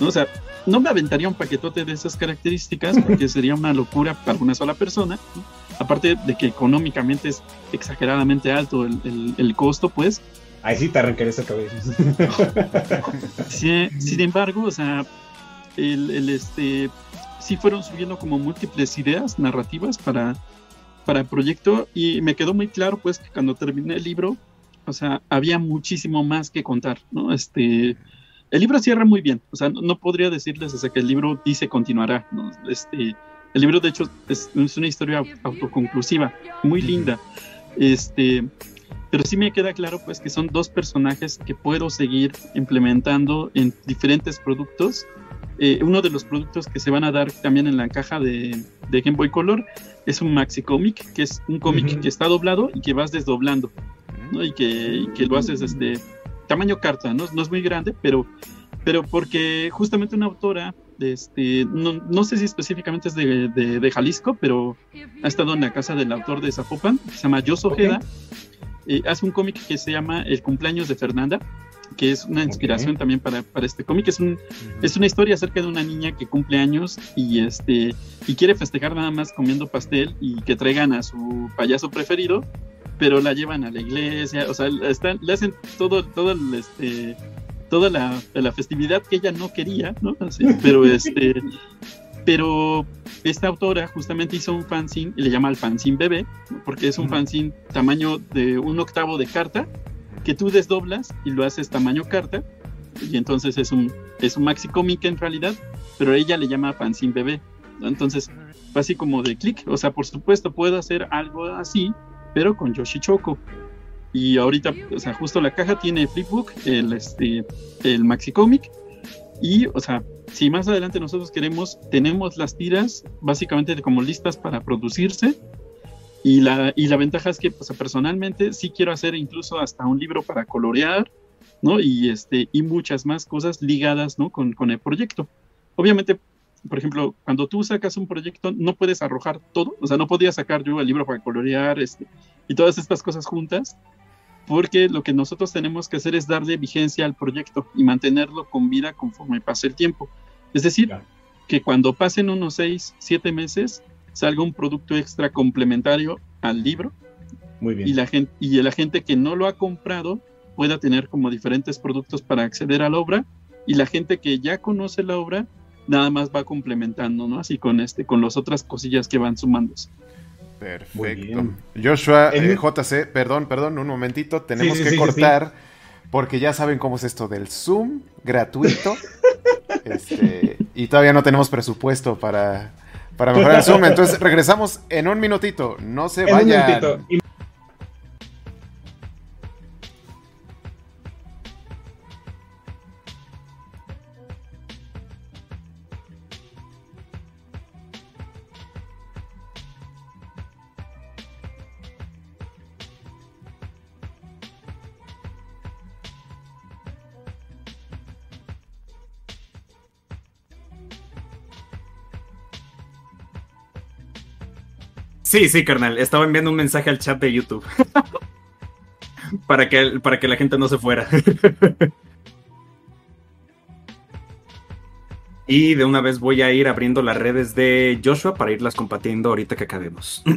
¿No? O sea, no me aventaría un paquetote de esas características porque *laughs* sería una locura para una sola persona. Aparte de que económicamente es exageradamente alto el, costo, pues. Ahí sí te arrancaré esa cabeza. *laughs* sin embargo, o sea, el, este, sí fueron subiendo como múltiples ideas narrativas para, para el proyecto y me quedó muy claro, pues, que cuando terminé el libro, o sea, había muchísimo más que contar, ¿no? Este, el libro cierra muy bien, o sea, no, podría decirles hasta que el libro dice continuará, ¿no? Este, el libro de hecho es, una historia autoconclusiva, muy linda, este, pero sí me queda claro pues que son dos personajes que puedo seguir implementando en diferentes productos. Eh, uno de los productos que se van a dar también en la caja de, de Game Boy Color es un maxi cómic, que es un cómic que está doblado y que vas desdoblando, ¿no? y, que, y que lo haces desde tamaño carta, ¿no? no es muy grande, pero, pero porque justamente una autora, este, no, no sé si específicamente es de, de, Jalisco, pero ha estado en la casa del autor de Zapopan, se llama Yoso Ojeda, eh, hace un cómic que se llama El cumpleaños de Fernanda, que es una inspiración también para, para este cómic. Es, un, es una historia acerca de una niña que cumple años y, este, y quiere festejar nada más comiendo pastel y que traigan a su payaso preferido pero la llevan a la iglesia, o sea, están, le hacen todo, todo el, este, toda la, la, festividad que ella no quería, ¿no? pero *laughs* este, pero esta autora justamente hizo un fanzine y le llama al fanzine bebé, porque es un fanzine tamaño de un octavo de carta que tú desdoblas y lo haces tamaño carta y entonces es un es un maxi cómic en realidad, pero ella le llama fanzine bebé. Entonces, así como de clic, o sea, por supuesto puedo hacer algo así, pero con Yoshi Choco. Y ahorita, o sea, justo la caja tiene Flipbook, el, este, el Maxi Comic. Y, o sea, si más adelante nosotros queremos, tenemos las tiras básicamente como listas para producirse. Y la, y la ventaja es que, pues, personalmente sí quiero hacer incluso hasta un libro para colorear, ¿no? Y, este, y muchas más cosas ligadas, ¿no? Con, con el proyecto. Obviamente, por ejemplo, cuando tú sacas un proyecto, no puedes arrojar todo, o sea, no podía sacar yo el libro para colorear este, y todas estas cosas juntas, porque lo que nosotros tenemos que hacer es darle vigencia al proyecto y mantenerlo con vida conforme pase el tiempo. Es decir, que cuando pasen unos seis, siete meses, salga un producto extra complementario al libro Muy bien. Y la gente, y la gente que no lo ha comprado pueda tener como diferentes productos para acceder a la obra y la gente que ya conoce la obra nada más va complementando, ¿no? Así con este, con las otras cosillas que van sumándose. Perfecto. Joshua, eh, JC, perdón, perdón, un momentito, tenemos que cortar porque ya saben cómo es esto del Zoom gratuito. *laughs* este, y todavía no tenemos presupuesto para, para mejorar el Zoom. Entonces regresamos en un minutito. No se vayan. Sí, sí, carnal. Estaba enviando un mensaje al chat de YouTube. *laughs* para, que, para que la gente no se fuera. *laughs* y de una vez voy a ir abriendo las redes de Joshua para irlas compartiendo ahorita que acabemos. *clears throat*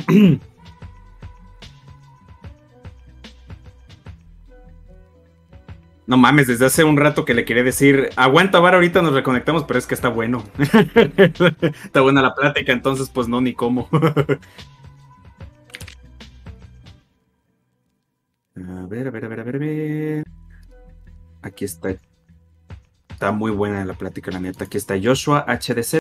No mames, desde hace un rato que le quería decir, aguanta, Bar, ahorita nos reconectamos, pero es que está bueno. *laughs* está buena la plática, entonces pues no, ni cómo. A ver, a ver, a ver, a ver, a ver. Aquí está. Está muy buena la plática, la neta. Aquí está Joshua HDC.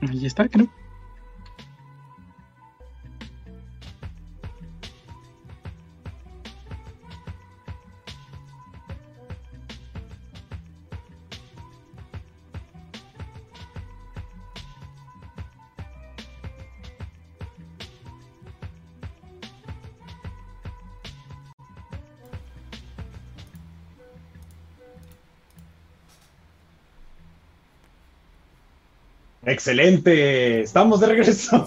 Ahí está, creo. Excelente, estamos de regreso. *laughs*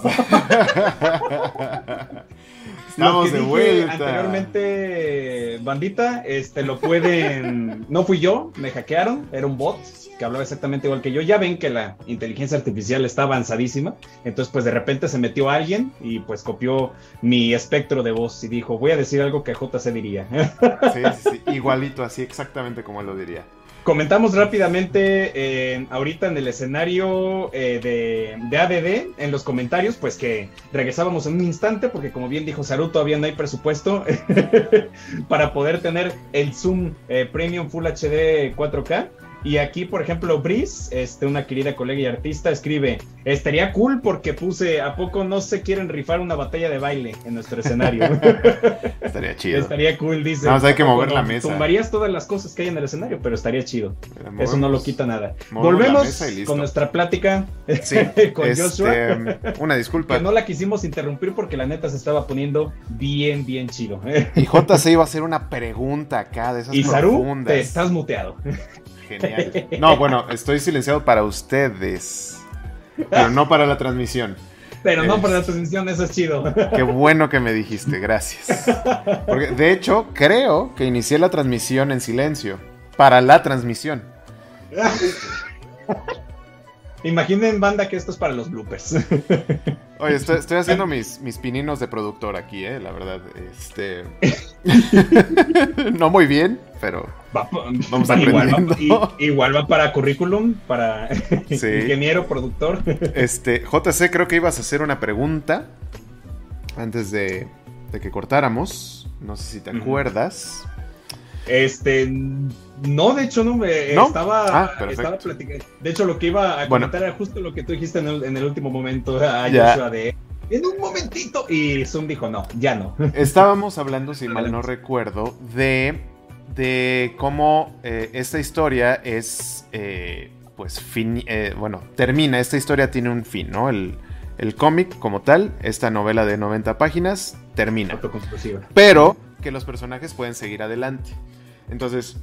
estamos de vuelta. Anteriormente, bandita, este lo pueden. No fui yo, me hackearon, era un bot que hablaba exactamente igual que yo. Ya ven que la inteligencia artificial está avanzadísima, entonces pues de repente se metió alguien y pues copió mi espectro de voz y dijo, voy a decir algo que JC diría. sí, sí, sí, igualito, así exactamente como lo diría. Comentamos rápidamente eh, ahorita en el escenario eh, de, de, ADD, en los comentarios, pues que regresábamos en un instante, porque como bien dijo Saru, todavía no hay presupuesto *laughs* para poder tener el Zoom eh, Premium Full HD 4K. Y aquí, por ejemplo, Brice, este, una querida colega y artista, escribe: Estaría cool porque puse, ¿a poco no se quieren rifar una batalla de baile en nuestro escenario? *laughs* estaría chido. Estaría cool, dice. No, hay que mover la mesa. Tumbarías todas las cosas que hay en el escenario, pero estaría chido. Eso no lo quita nada. Volvemos con nuestra plática *laughs* con este, Joshua. *laughs* Una disculpa. Que no la quisimos interrumpir porque la neta se estaba poniendo bien, bien chido. Y JC iba a hacer una pregunta acá de esas y Saru, te estás muteado. Genial. No, bueno, estoy silenciado para ustedes. Pero no para la transmisión. Pero no para la transmisión, eso es chido. Qué bueno que me dijiste, gracias. Porque de hecho, creo que inicié la transmisión en silencio. Para la transmisión. *laughs* Imaginen, banda, que esto es para los bloopers. *laughs* Oye, estoy, haciendo mis, mis pininos de productor aquí, eh, la verdad. Este. *laughs* no muy bien, pero. vamos aprendiendo. Igual va, igual va para currículum, para *laughs* ingeniero, productor. Este, JC, creo que ibas a hacer una pregunta antes de, que cortáramos. No sé si te acuerdas. Este, no, de hecho no me estaba, ah, estaba platicando. De hecho, lo que iba a comentar era justo lo que tú dijiste en el, último momento *laughs* a Joshua de en un momentito. Y Zoom dijo, no, ya no. *laughs* Estábamos hablando, si mal no recuerdo, de, de cómo eh, esta historia es, eh, pues, fin, eh, bueno, termina, esta historia tiene un fin, ¿no? El, el cómic como tal, esta novela de 90 páginas, termina. Pero que los personajes pueden seguir adelante. Entonces,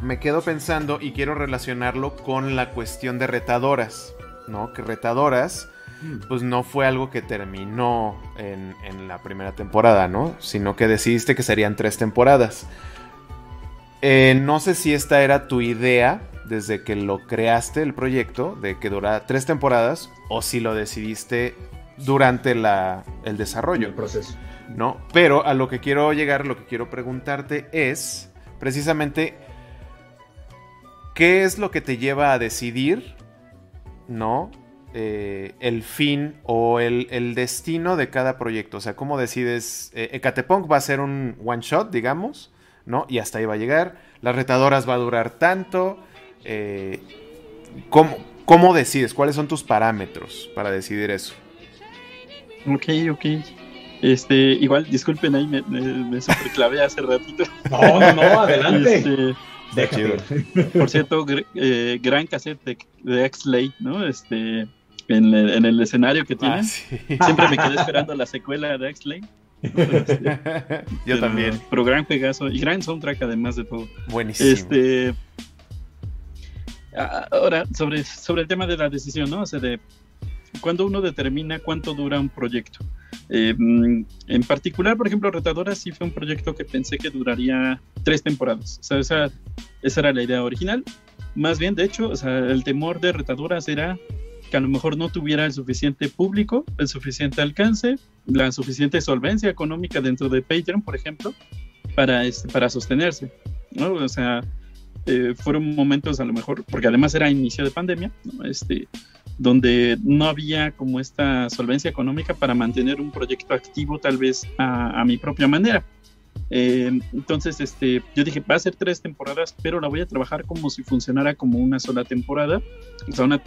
me quedo pensando y quiero relacionarlo con la cuestión de retadoras, ¿no? Que retadoras, mm. pues no fue algo que terminó en, la primera temporada, ¿no? Sino que decidiste que serían tres temporadas. Eh, no sé si esta era tu idea desde que lo creaste el proyecto, de que durara tres temporadas, o si lo decidiste durante la, el desarrollo. El proceso. ¿No? Pero a lo que quiero llegar, lo que quiero preguntarte es precisamente qué es lo que te lleva a decidir, ¿no? Eh, el fin o el, destino de cada proyecto. O sea, cómo decides. Eh, Ecatepunk va a ser un one shot, digamos, ¿no? Y hasta ahí va a llegar. Las retadoras va a durar tanto. Eh, ¿cómo, ¿Cómo decides? ¿Cuáles son tus parámetros para decidir eso? Ok, ok. Este, igual, disculpen ahí, me, me, superclavé hace ratito. No, no, no, *laughs* adelante. Este, por cierto, eh, gran cassette de, de X-Late, ¿no? Este, en, el escenario que tiene. Ah, Siempre me quedé esperando la secuela de X-Late. Este, Yo también. Pero gran juegazo y gran soundtrack además de todo. Buenísimo. Este, ahora, sobre, sobre el tema de la decisión, ¿no? O sea, de cuando uno determina cuánto dura un proyecto. Eh, en particular, por ejemplo, Retadora sí fue un proyecto que pensé que duraría tres temporadas. O sea, esa, esa era la idea original. Más bien, de hecho, o sea, el temor de Retadoras era que a lo mejor no tuviera el suficiente público, el suficiente alcance, la suficiente solvencia económica dentro de Patreon, por ejemplo, para, este, para sostenerse. ¿no? O sea, eh, fueron momentos a lo mejor, porque además era inicio de pandemia, ¿no? este, donde no había como esta solvencia económica para mantener un proyecto activo tal vez a, mi propia manera. Eh, entonces, este, yo dije, va a ser tres temporadas, pero la voy a trabajar como si funcionara como una sola temporada. O sea,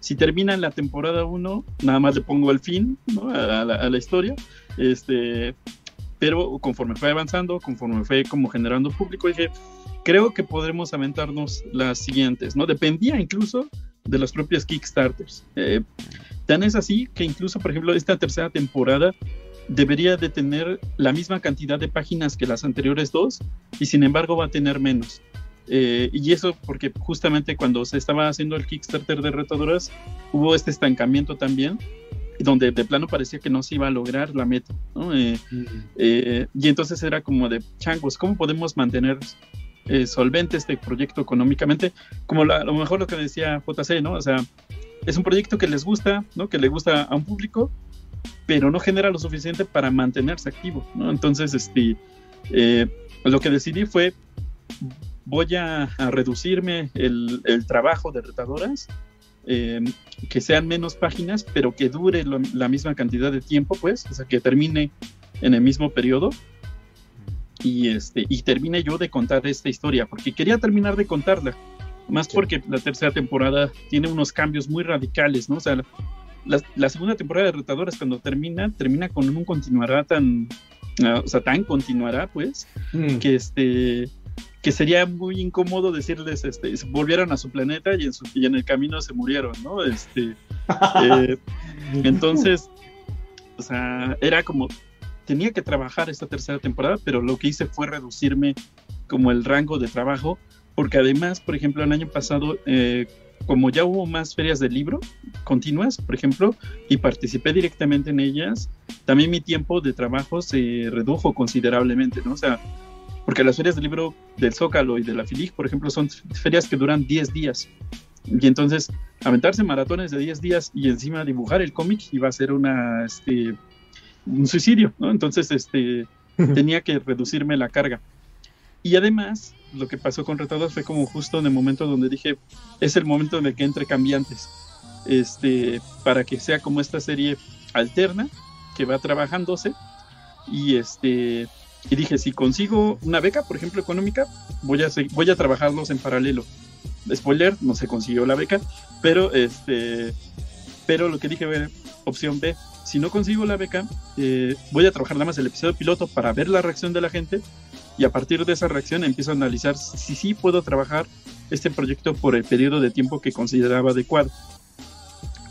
si termina la temporada uno, nada más le pongo el fin a, la, historia. Este, pero conforme fue avanzando, conforme fue como generando público, dije, creo que podremos aventarnos las siguientes, ¿no? Dependía incluso de los propios Kickstarters. Eh, tan es así que incluso, por ejemplo, esta tercera temporada debería de tener la misma cantidad de páginas que las anteriores dos y sin embargo va a tener menos. Eh, y eso porque justamente cuando se estaba haciendo el Kickstarter de Retadoras hubo este estancamiento también donde de plano parecía que no se iba a lograr la meta. Eh, y entonces era como de changos, ¿cómo podemos mantener eh, solvente este proyecto económicamente, como a lo mejor lo que decía JC, ¿no? O sea, es un proyecto que les gusta, ¿no? Que le gusta a un público, pero no genera lo suficiente para mantenerse activo, ¿no? Entonces, este, eh, lo que decidí fue, voy a, reducirme el, trabajo de retadoras, eh, que sean menos páginas, pero que dure la misma cantidad de tiempo, pues, o sea, que termine en el mismo periodo y este y termine yo de contar esta historia porque quería terminar de contarla Más porque la tercera temporada tiene unos cambios muy radicales, ¿no? O sea, la, segunda temporada de Retadoras cuando termina, termina con un continuará tan, ah, o sea, tan continuará, pues, mm. que este que sería muy incómodo decirles, este, volvieron a su planeta y en, su, y en el camino se murieron, ¿no? Este, *laughs* eh, entonces, o sea, era como, tenía que trabajar esta tercera temporada, pero lo que hice fue reducirme como el rango de trabajo, porque además, por ejemplo, el año pasado, eh, como ya hubo más ferias de libro continuas, por ejemplo, y participé directamente en ellas, también mi tiempo de trabajo se redujo considerablemente, ¿no? O sea, porque las ferias de libro del Zócalo y de la FILIG, por ejemplo, son ferias que duran 10 días. Y entonces, aventarse maratones de 10 días y encima dibujar el cómic iba a ser una, este, un suicidio, ¿no? Entonces, este, tenía que reducirme la carga. Y además, lo que pasó con Retados fue como justo en el momento donde dije, es el momento en el que entre cambiantes, este, para que sea como esta serie alterna, que va trabajándose, y este, y dije, si consigo una beca, por ejemplo, económica, voy a, voy a trabajarlos en paralelo. Spoiler, no se consiguió la beca, pero este, pero lo que dije, opción B, si no consigo la beca, eh, voy a trabajar nada más el episodio piloto para ver la reacción de la gente y a partir de esa reacción empiezo a analizar si sí puedo trabajar este proyecto por el periodo de tiempo que consideraba adecuado.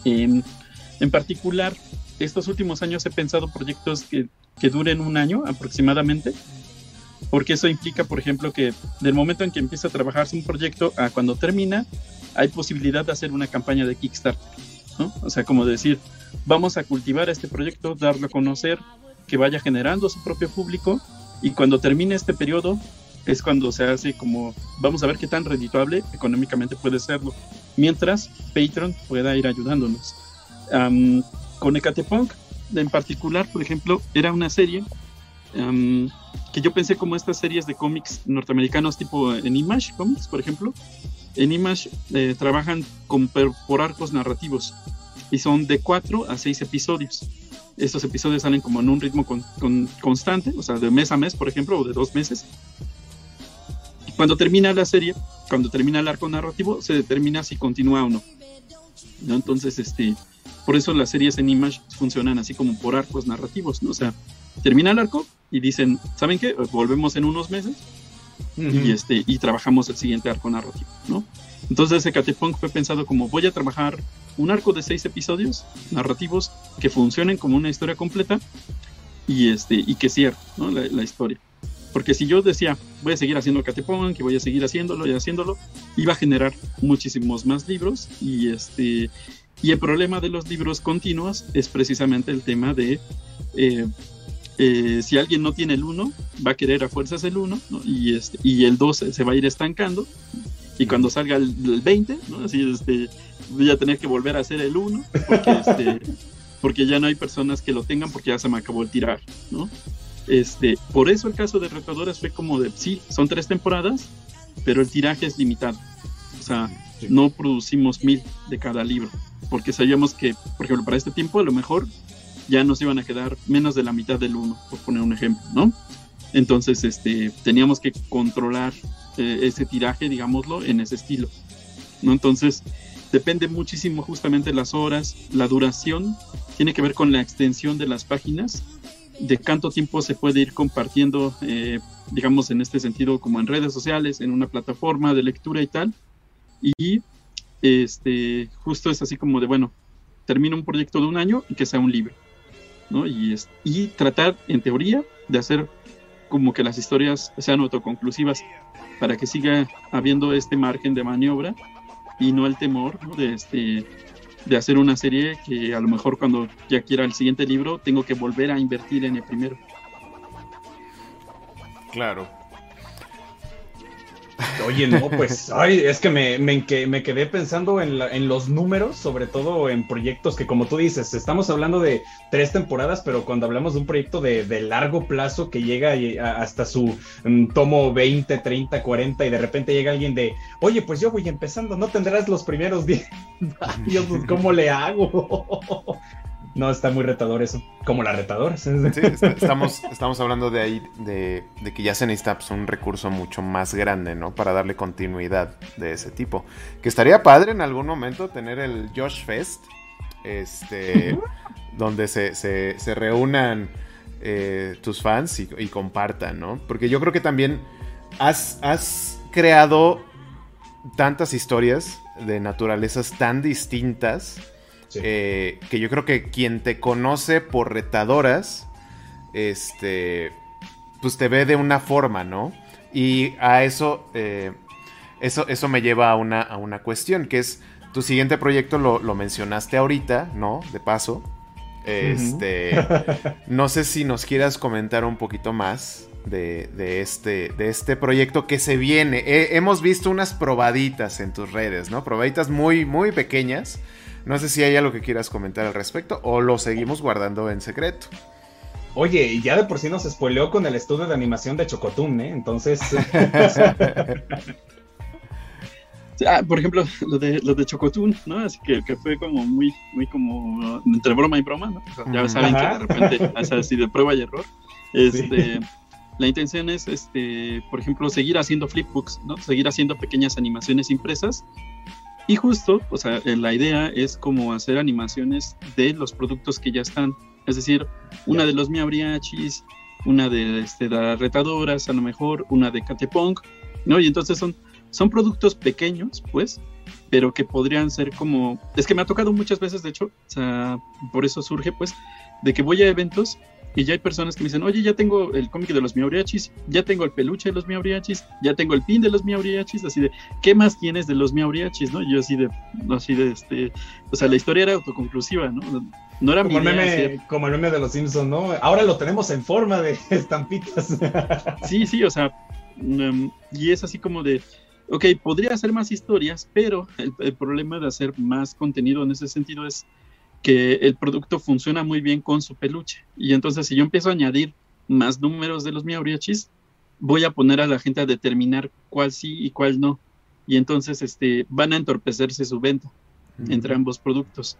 En, en particular, estos últimos años he pensado proyectos que, que duren un año aproximadamente, porque eso implica, por ejemplo, que del momento en que empieza a trabajarse un proyecto a cuando termina, hay posibilidad de hacer una campaña de Kickstarter, ¿no? O sea, como decir, vamos a cultivar este proyecto, darlo a conocer, que vaya generando su propio público y cuando termine este periodo es cuando se hace como, vamos a ver qué tan redituable económicamente puede serlo, mientras Patreon pueda ir ayudándonos. con Ecatepunk en particular, por ejemplo, era una serie que yo pensé como estas series de cómics norteamericanos tipo en Image Comics, por ejemplo. En Image eh, trabajan con, por arcos narrativos y son de 4 a 6 episodios. Estos episodios salen como en un ritmo con, constante, o sea, de mes a mes, por ejemplo, o de dos meses. Cuando termina la serie, cuando termina el arco narrativo, se determina si continúa o no. ¿no? Entonces, este, por eso las series en Image funcionan así como por arcos narrativos, ¿no? O sea, termina el arco y dicen, ¿saben qué? Volvemos en unos meses y, este, y trabajamos el siguiente arco narrativo, ¿no? Entonces Ecatepunk fue pensado como voy a trabajar un arco de seis episodios narrativos que funcionen como una historia completa y, este, y que cierre ¿no? la, historia. Porque si yo decía, voy a seguir haciendo Ecatepunk, que voy a seguir haciéndolo y haciéndolo, iba a generar muchísimos más libros y este y el problema de los libros continuos es precisamente el tema de eh, eh, si alguien no tiene el 1, va a querer a fuerzas el 1 y, este, y el 2 se va a ir estancando. Y cuando salga el, 20, ¿no? Así, este, voy a tener que volver a hacer el 1 porque, este, *laughs* porque ya no hay personas que lo tengan porque ya se me acabó el tirar. ¿no? Este, por eso el caso de Retadoras fue como de, sí, son tres temporadas, pero el tiraje es limitado. O sea, no producimos mil de cada libro, porque sabíamos que, por ejemplo, para este tiempo a lo mejor ya nos iban a quedar menos de la mitad del uno, por poner un ejemplo, ¿no? Entonces, este, teníamos que controlar eh, ese tiraje, digámoslo, en ese estilo, ¿no? Entonces, depende muchísimo justamente las horas, la duración, tiene que ver con la extensión de las páginas, de cuánto tiempo se puede ir compartiendo, eh, digamos, en este sentido, como en redes sociales, en una plataforma de lectura y tal. Y este, justo es así como de, bueno, termina un proyecto de un año y que sea un libro. Y, y tratar, en teoría, de hacer como que las historias sean autoconclusivas para que siga habiendo este margen de maniobra y no el temor de, este, de hacer una serie que a lo mejor cuando ya quiera el siguiente libro tengo que volver a invertir en el primero. Claro, Oye, no, pues, ay, es que me, me, quedé pensando en, en, los números, sobre todo en proyectos que, como tú dices, estamos hablando de tres temporadas, pero cuando hablamos de un proyecto de, de largo plazo que llega hasta su mm, tomo 20, 30, 40 y de repente llega alguien de, oye, pues yo voy empezando, no tendrás los primeros 10 *laughs* pues, ¿cómo le hago? No, está muy retador eso. Como la retadora. Sí, estamos, estamos hablando de ahí, de, que ya se necesita pues, un recurso mucho más grande, ¿no? Para darle continuidad de ese tipo. Que estaría padre en algún momento tener el Josh Fest. Este. donde se, se, reúnan eh, tus fans y, compartan, ¿no? Porque yo creo que también has, has creado tantas historias de naturalezas tan distintas eh, que yo creo que quien te conoce por retadoras, este, pues te ve de una forma, ¿no? Y a eso, eh, eso, eso me lleva a una, a una cuestión, que es tu siguiente proyecto lo, mencionaste ahorita, ¿no? De paso. Este, no sé si nos quieras comentar un poquito más de, este, de este proyecto que se viene. hemos visto unas probaditas en tus redes, ¿no? Probaditas muy, muy pequeñas no sé si hay algo que quieras comentar al respecto o lo seguimos guardando en secreto. Oye, y ya de por sí nos spoileó con el estudio de animación de Chocotún, ¿eh? Entonces. *laughs* ah, por ejemplo, lo de, lo de Chocotún, ¿no? Así que, que, fue como muy, muy como entre broma y broma, ¿no? ya saben que de repente, así de prueba y error. Este. La intención es, este, por ejemplo, seguir haciendo flipbooks, ¿no? Seguir haciendo pequeñas animaciones impresas y justo, o sea, eh, la idea es como hacer animaciones de los productos que ya están. Es decir, una de los miabriachis, una de, este, las retadoras, a lo mejor, una de Catepong, ¿no? Y entonces son, son productos pequeños, pues, pero que podrían ser como. Es que me ha tocado muchas veces, de hecho, o sea, por eso surge, pues, de que voy a eventos y ya hay personas que me dicen, oye, ya tengo el cómic de los miauriachis, ya tengo el peluche de los miauriachis, ya tengo el pin de los miauriachis, así de, ¿qué más tienes de los miauriachis, no? Y yo así de, así de, este, o sea, la historia era autoconclusiva, ¿no? No era como, el meme, como el meme de los Simpsons, ¿no? Ahora lo tenemos en forma de *laughs* estampitas. sí, sí, o sea, mm, y es así como de, ok, podría hacer más historias, pero el problema de hacer más contenido en ese sentido es que el producto funciona muy bien con su peluche. Y entonces si yo empiezo a añadir más números de los miauriachis, voy a poner a la gente a determinar cuál sí y cuál no. Y entonces este, van a entorpecerse su venta entre ambos productos.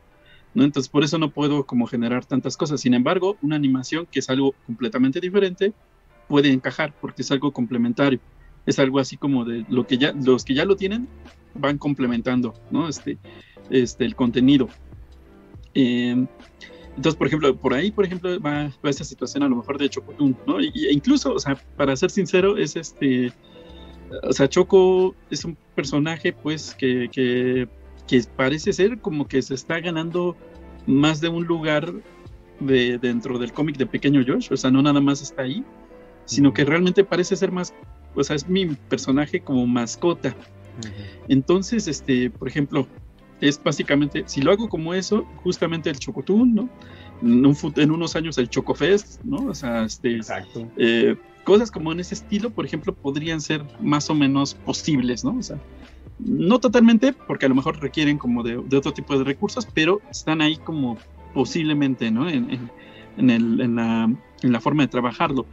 ¿no? Entonces por eso no puedo como generar tantas cosas. Sin embargo, una animación que es algo completamente diferente puede encajar porque es algo complementario. Es algo así como de lo que ya, los que ya lo tienen van complementando, ¿no? Este, este, el contenido. Em, entonces, por ejemplo, por ahí, por ejemplo, va, va esta situación a lo mejor de Chocotún, ¿no? Y, e incluso, o sea, para ser sincero, es este, o sea, Choco es un personaje, pues, que, que, que parece ser como que se está ganando más de un lugar de, dentro del cómic de Pequeño Josh, o sea, no nada más está ahí, sino que realmente parece ser más, o sea, es mi personaje como mascota. Entonces, este, por ejemplo, es básicamente, si lo hago como eso, justamente el Chocotún, ¿no? En, unos años el Chocofest, ¿no? O sea, este, Exacto. Eh, cosas como en ese estilo, por ejemplo, podrían ser más o menos posibles, ¿no? O sea, no totalmente, porque a lo mejor requieren como de, otro tipo de recursos, pero están ahí como posiblemente, ¿no? En, el, en, la, en la forma de trabajarlo.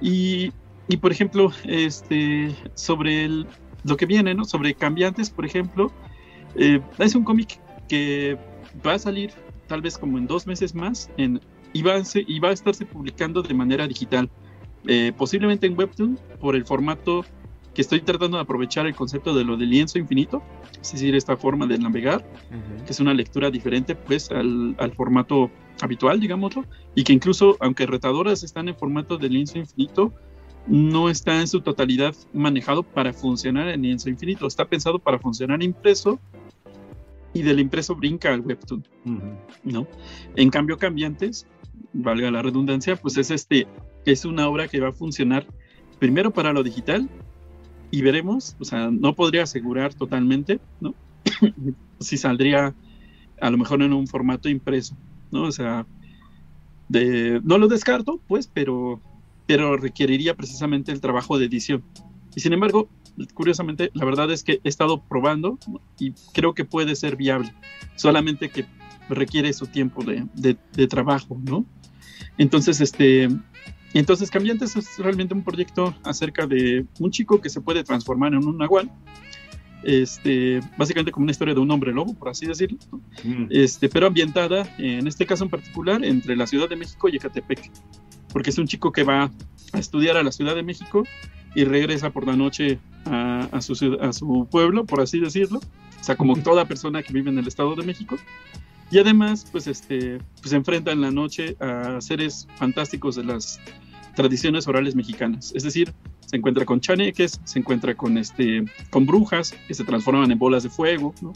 Y, y, por ejemplo, este, sobre el, lo que viene, ¿no? Sobre cambiantes, por ejemplo, eh, es un cómic que va a salir tal vez como en dos meses más en, y, va a, y va a estarse publicando de manera digital, eh, posiblemente en Webtoon por el formato que estoy tratando de aprovechar el concepto de lo de lienzo infinito, es decir, esta forma de navegar, que es una lectura diferente pues al, al, formato habitual, digámoslo, y que incluso, aunque retadoras están en formato de lienzo infinito, no está en su totalidad manejado para funcionar en lienzo infinito, está pensado para funcionar impreso y del impreso brinca al webtoon, ¿no? En cambio, cambiantes, valga la redundancia, pues es este, es una obra que va a funcionar primero para lo digital y veremos, o sea, no podría asegurar totalmente, ¿no? *coughs* si saldría a lo mejor en un formato impreso, ¿no? O sea, de, no lo descarto, pues, pero, pero requeriría precisamente el trabajo de edición. Y sin embargo, curiosamente, la verdad es que he estado probando y creo que puede ser viable, solamente que requiere su tiempo de, trabajo, ¿no? Entonces, este, entonces Cambiantes es realmente un proyecto acerca de un chico que se puede transformar en un nahual este, básicamente como una historia de un hombre lobo, por así decirlo, mm. este, pero ambientada, en este caso en particular, entre la Ciudad de México y Ecatepec, porque es un chico que va a estudiar a la Ciudad de México y regresa por la noche a, su, a su pueblo, por así decirlo, o sea, como toda persona que vive en el Estado de México, y además, pues, este, pues se enfrenta en la noche a seres fantásticos de las tradiciones orales mexicanas. Es decir, se encuentra con chaneques, se encuentra con, este, con brujas que se transforman en bolas de fuego, ¿no?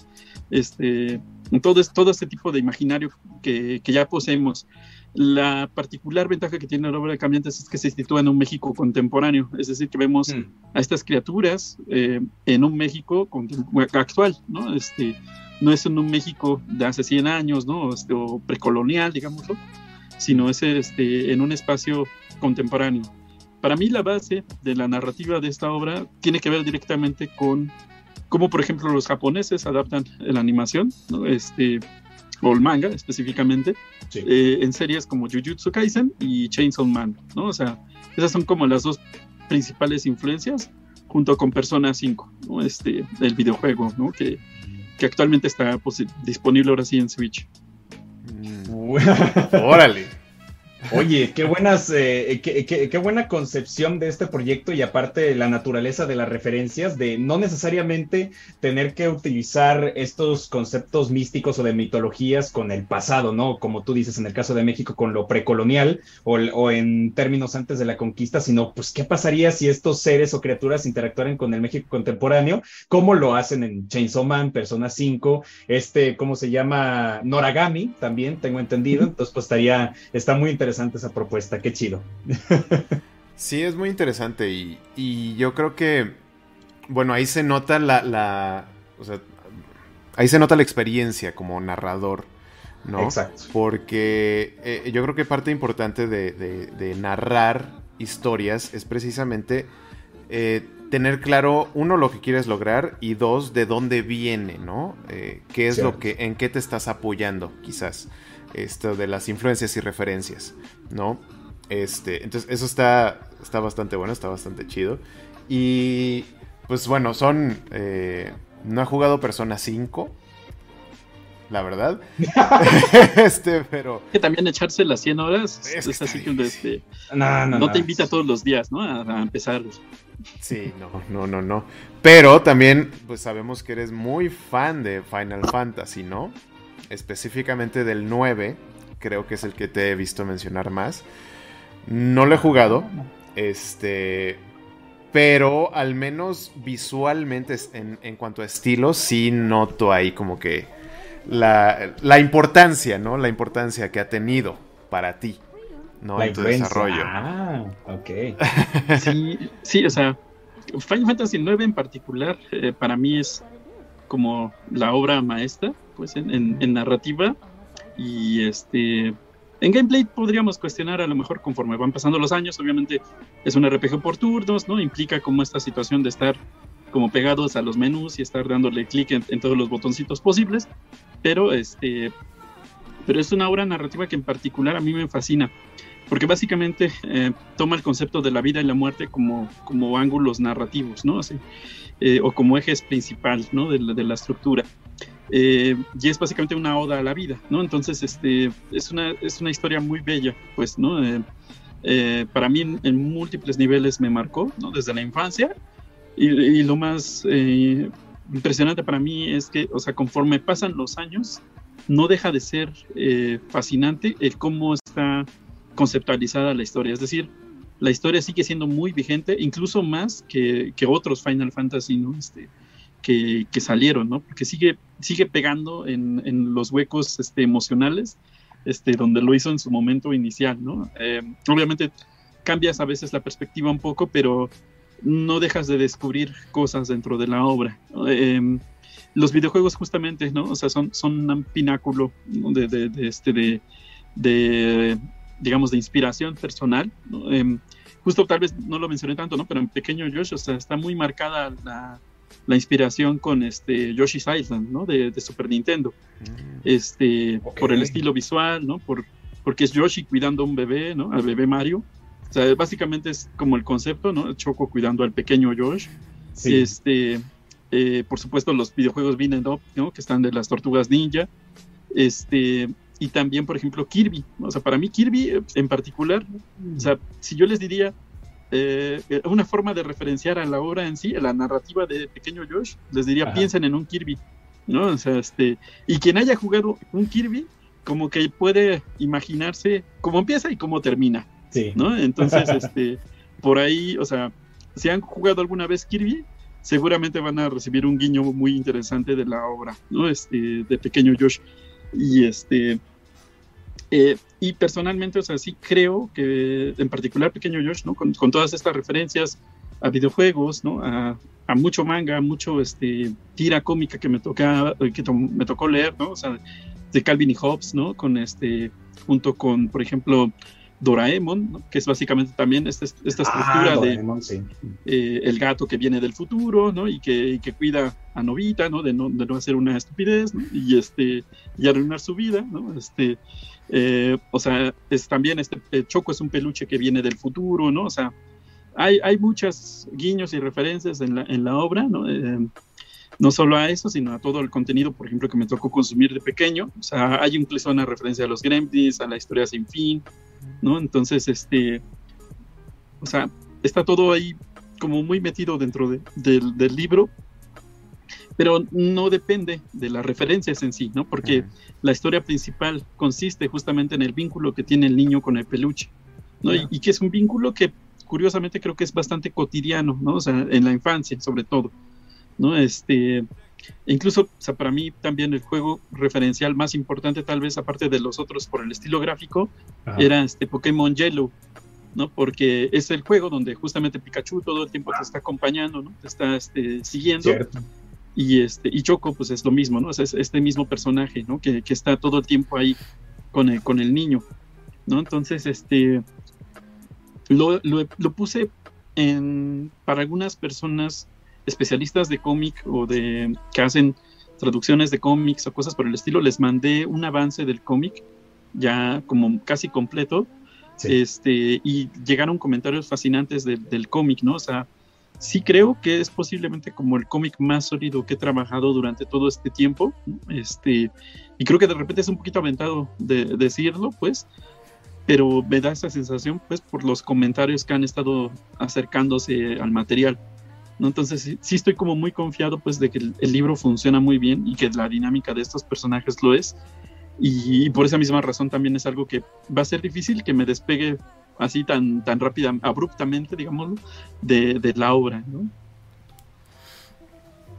este, todo, todo este tipo de imaginario que, que, ya poseemos. La particular ventaja que tiene la obra de Cambiantes es que se sitúa en un México contemporáneo, es decir, que vemos mm. a estas criaturas eh, en un México actual, ¿no? Este, no es en un México de hace 100 años, ¿no? Este, o precolonial, digámoslo, sino es este, en un espacio contemporáneo. Para mí la base de la narrativa de esta obra tiene que ver directamente con cómo, por ejemplo, los japoneses adaptan la animación, este, o el manga específicamente, eh, en series como Jujutsu Kaisen y Chainsaw Man, ¿no? O sea, esas son como las dos principales influencias, junto con Persona 5, ¿no? Este, el videojuego, ¿no? Que, que actualmente está pues, disponible ahora sí en Switch. *laughs* Órale. Oye, qué buenas, eh, qué, qué, buena concepción de este proyecto y aparte la naturaleza de las referencias, de no necesariamente tener que utilizar estos conceptos místicos o de mitologías con el pasado, ¿no? Como tú dices en el caso de México con lo precolonial o, o en términos antes de la conquista, sino pues qué pasaría si estos seres o criaturas interactuaran con el México contemporáneo, ¿Cómo lo hacen en Chainsaw Man, Persona 5, este, ¿cómo se llama? Noragami, también tengo entendido, entonces pues estaría, está muy interesante esa propuesta, qué chido. sí, es muy interesante y, yo creo que, bueno, ahí se nota la, o sea, ahí se nota la experiencia como narrador. ¿no? Exacto. Porque eh, yo creo que parte importante de, narrar historias es precisamente eh, tener claro, uno, lo que quieres lograr y dos, de dónde viene, ¿no? Eh, ¿Qué es lo que, en qué te estás apoyando, quizás? Esto de las influencias y referencias, ¿no? Este, entonces eso está, está bastante bueno, está bastante chido. Y pues bueno, son... Eh, no he jugado Persona 5, la verdad. *laughs* *laughs* este, pero. Que también echarse las 100 horas es, así que este, no, no, no, te invita todos los días, ¿no? A, empezar. Sí, no, no, no, no. Pero también, pues sabemos que eres muy fan de Final Fantasy, ¿no? Específicamente del 9, creo que es el que te he visto mencionar más. No lo he jugado, este, pero al menos visualmente, en, cuanto a estilo, sí noto ahí como que la, la, importancia, ¿no? La importancia que ha tenido para ti, ¿no? en tu desarrollo. Ah, ok. *laughs* sí, sí, o sea, Final Fantasy 9 en particular, eh, para mí es como la obra maestra pues en, narrativa y este en gameplay podríamos cuestionar a lo mejor conforme van pasando los años, obviamente es un RPG por turnos, ¿no? Implica como esta situación de estar como pegados a los menús y estar dándole clic en, todos los botoncitos posibles, pero este pero es una obra narrativa que en particular a mí me fascina, porque básicamente eh, toma el concepto de la vida y la muerte como, como ángulos narrativos, ¿no? Así, eh, o como ejes principal, ¿no? De de la estructura. Eh, y es básicamente una oda a la vida, ¿no? Entonces, este, es una, es una historia muy bella, pues, ¿no? Eh, eh, para mí en, múltiples niveles me marcó, ¿no? Desde la infancia y, lo más impresionante para mí es que, o sea, conforme pasan los años, no deja de ser fascinante el cómo está conceptualizada la historia, es decir, la historia sigue siendo muy vigente, incluso más que, que otros Final Fantasy, ¿no? Este, que, salieron, ¿no? Porque sigue, sigue pegando en, los huecos este, emocionales, este, donde lo hizo en su momento inicial, ¿no? Eh, obviamente cambias a veces la perspectiva un poco, pero no dejas de descubrir cosas dentro de la obra. Em, los videojuegos justamente, ¿no? O sea, son, son un pináculo de, este, de, digamos, de inspiración personal. Em, justo tal vez no lo mencioné tanto, ¿no? Pero en pequeño Josh, o sea, está muy marcada la, la inspiración con este Yoshi's Island, ¿no? De, Super Nintendo. Mm. Este, por el estilo visual, ¿no? Por, porque es Yoshi cuidando a un bebé, ¿no? Al bebé Mario. O sea, básicamente es como el concepto, ¿no? Choco cuidando al pequeño Yoshi. Este, Eh, por supuesto, los videojuegos vienen, ¿no? Que están de las tortugas ninja. Este, y también, por ejemplo, Kirby. O sea, para mí Kirby eh, en particular, o sea, si yo les diría eh, una forma de referenciar a la obra en sí, a la narrativa de Pequeño Josh, les diría, piensen en un Kirby, ¿no? O sea, este, y quien haya jugado un Kirby, como que puede imaginarse cómo empieza y cómo termina, sí. ¿no? Entonces, este, por ahí, o sea, si han jugado alguna vez Kirby, seguramente van a recibir un guiño muy interesante de la obra, ¿no? Este, de Pequeño Josh. Y este, eh, y personalmente, o sea, sí creo que en particular Pequeño Josh, ¿no? Con, todas estas referencias a videojuegos, ¿no? A, mucho manga, mucho este, tira cómica que me, toca, que me tocó leer, ¿no? O sea, de Calvin y Hobbes, ¿no? Con este, junto con, por ejemplo, Doraemon, que es básicamente también esta, esta ah, estructura de eh, el gato que viene del futuro, ¿no? Y que, que cuida a Novita, ¿no? De, ¿no? de no hacer una estupidez, ¿no? Y, este, y arruinar su vida, ¿no? Este, eh, o sea, es también este eh, Choco es un peluche que viene del futuro, ¿no? O sea, hay, hay muchas guiños y referencias en la, en la obra, ¿no? no solo a eso, sino a todo el contenido, por ejemplo, que me tocó consumir de pequeño. O sea, hay incluso una referencia a los Gremlins, a la historia sin fin, ¿no? Entonces, este, o sea, está todo ahí como muy metido dentro del, libro, pero no depende de las referencias en sí, ¿no? Porque la historia principal consiste justamente en el vínculo que tiene el niño con el peluche, ¿no? Y, que es un vínculo que curiosamente creo que es bastante cotidiano, ¿no? O sea, en la infancia sobre todo, ¿no? Este, incluso, o sea, para mí también el juego referencial más importante, tal vez aparte de los otros por el estilo gráfico, era este Pokémon Yellow, ¿no? Porque es el juego donde justamente Pikachu todo el tiempo te está acompañando, ¿no? Te está este, siguiendo. Y este, y Choco, pues es lo mismo, ¿no? es este mismo personaje, ¿no? Que, está todo el tiempo ahí con el, con el niño, ¿no? Entonces, este, lo, lo puse en, para algunas personas especialistas de cómic o de que hacen traducciones de cómics o cosas por el estilo, les mandé un avance del cómic ya como casi completo. Este, y llegaron comentarios fascinantes del cómic, ¿no? O sea, sí creo que es posiblemente como el cómic más sólido que he trabajado durante todo este tiempo. Este, y creo que de repente es un poquito aventado de, decirlo, pues, pero me da esa sensación, pues, por los comentarios que han estado acercándose al material. Entonces sí, estoy como muy confiado pues de que el, libro funciona muy bien y que la dinámica de estos personajes lo es. Y, por esa misma razón también es algo que va a ser difícil que me despegue así tan, tan rápida, abruptamente, digámoslo, de, la obra, ¿no?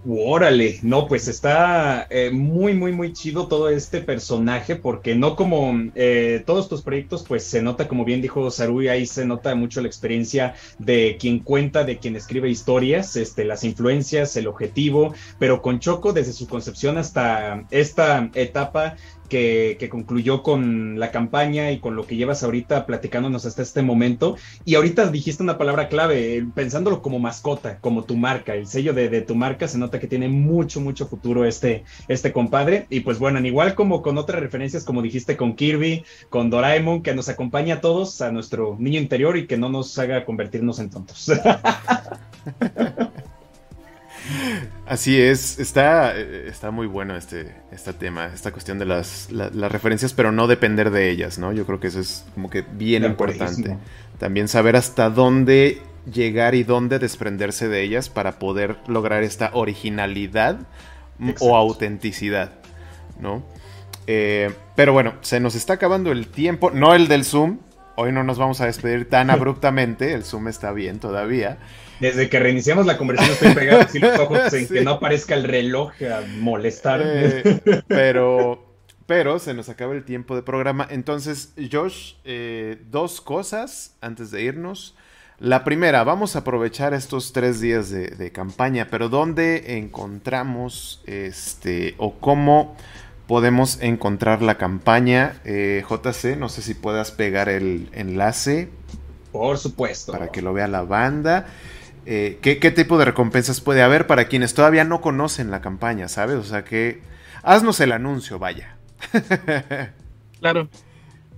Órale, no, pues está eh, muy, muy, muy chido todo este personaje, porque no como eh, todos tus proyectos, pues se nota, como bien dijo Sarui, ahí se nota mucho la experiencia de quien cuenta, de quien escribe historias, este, las influencias, el objetivo, pero con Choco, desde su concepción hasta esta etapa que, concluyó con la campaña y con lo que llevas ahorita platicándonos hasta este momento. Y ahorita dijiste una palabra clave, pensándolo como mascota, como tu marca, el sello de, tu marca, se nota que tiene mucho, mucho futuro este, este compadre. Y pues bueno, igual como con otras referencias, como dijiste con Kirby, con Doraemon, que nos acompaña a todos, a nuestro niño interior y que no nos haga convertirnos en tontos. *laughs* Así es, está, está muy bueno este, este tema, esta cuestión de las, referencias, pero no depender de ellas, ¿no? Yo creo que eso es como que bien importante. También saber hasta dónde llegar y dónde desprenderse de ellas para poder lograr esta originalidad o autenticidad, ¿no? Eh, pero bueno, se nos está acabando el tiempo, no el del Zoom, hoy no nos vamos a despedir tan abruptamente, el Zoom está bien todavía. Desde que reiniciamos la conversación estoy pegado así los ojos *laughs* en que no aparezca el reloj a molestar. Eh, *laughs* pero, pero se nos acaba el tiempo de programa. Entonces, Josh, eh, dos cosas antes de irnos. La primera, vamos a aprovechar estos tres días de, campaña, pero ¿dónde encontramos este o cómo podemos encontrar la campaña? Eh, JC, no sé si puedas pegar el enlace. Por supuesto. Para que lo vea la banda. Eh, ¿qué, tipo de recompensas puede haber para quienes todavía no conocen la campaña, ¿sabes? O sea que haznos el anuncio, vaya. *laughs* claro.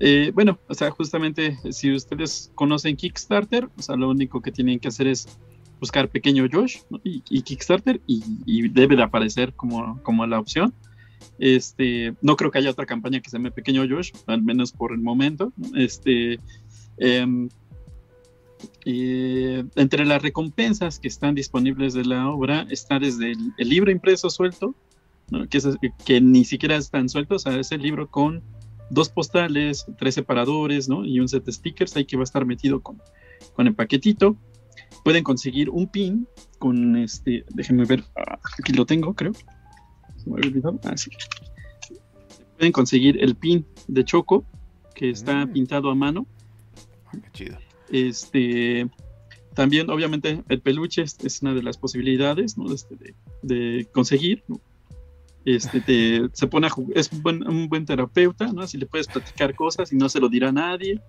Eh, bueno, o sea, justamente si ustedes conocen Kickstarter, o sea, lo único que tienen que hacer es buscar Pequeño Josh y, Kickstarter y, debe de aparecer como, como la opción. Este, no creo que haya otra campaña que se llame Pequeño Josh, al menos por el momento. Este, em, entre las recompensas que están disponibles de la obra está desde el, libro impreso suelto, que, ni siquiera están sueltos, o sea, es el libro con dos postales, tres separadores y un set de stickers ahí que va a estar metido con, con el paquetito. Pueden conseguir un pin con este, déjenme ver, ah, aquí lo tengo, creo. Me. Ah, sí. Pueden conseguir el pin de Choco, que está mm. pintado a mano. Qué chido. Este, también, obviamente, el peluche es, una de las posibilidades este, de, de, conseguir. Este, se pone a es un buen, un buen terapeuta, ¿no? Si le puedes platicar cosas y no se lo dirá a nadie.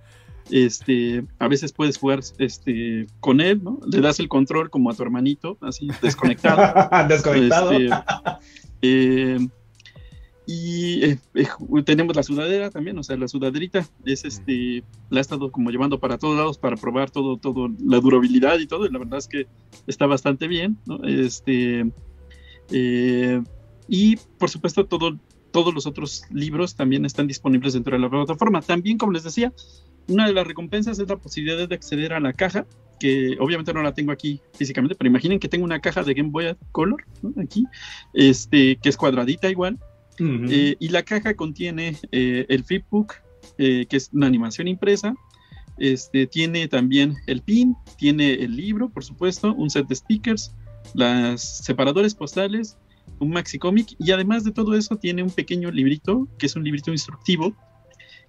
Este, a veces puedes jugar este, con él, ¿no? Le das el control como a tu hermanito, así desconectado. *laughs* desconectado. Este, eh, y eh, eh, tenemos la sudadera también, o sea, la sudaderita es este, la ha estado como llevando para todos lados para probar todo, todo, la durabilidad y todo, y la verdad es que está bastante bien, ¿no? Este, y por supuesto todo, todos los otros libros también están disponibles dentro de la plataforma. También, como les decía, una de las recompensas es la posibilidad de acceder a la caja, que obviamente no la tengo aquí físicamente, pero imaginen que tengo una caja de Game Boy Color aquí, este, que es cuadradita igual, eh, y la caja contiene eh, el flipbook, eh, que es una animación impresa, este, tiene también el pin, tiene el libro, por supuesto, un set de stickers, las separadores postales, un maxi cómic y además de todo eso tiene un pequeño librito, que es un librito instructivo,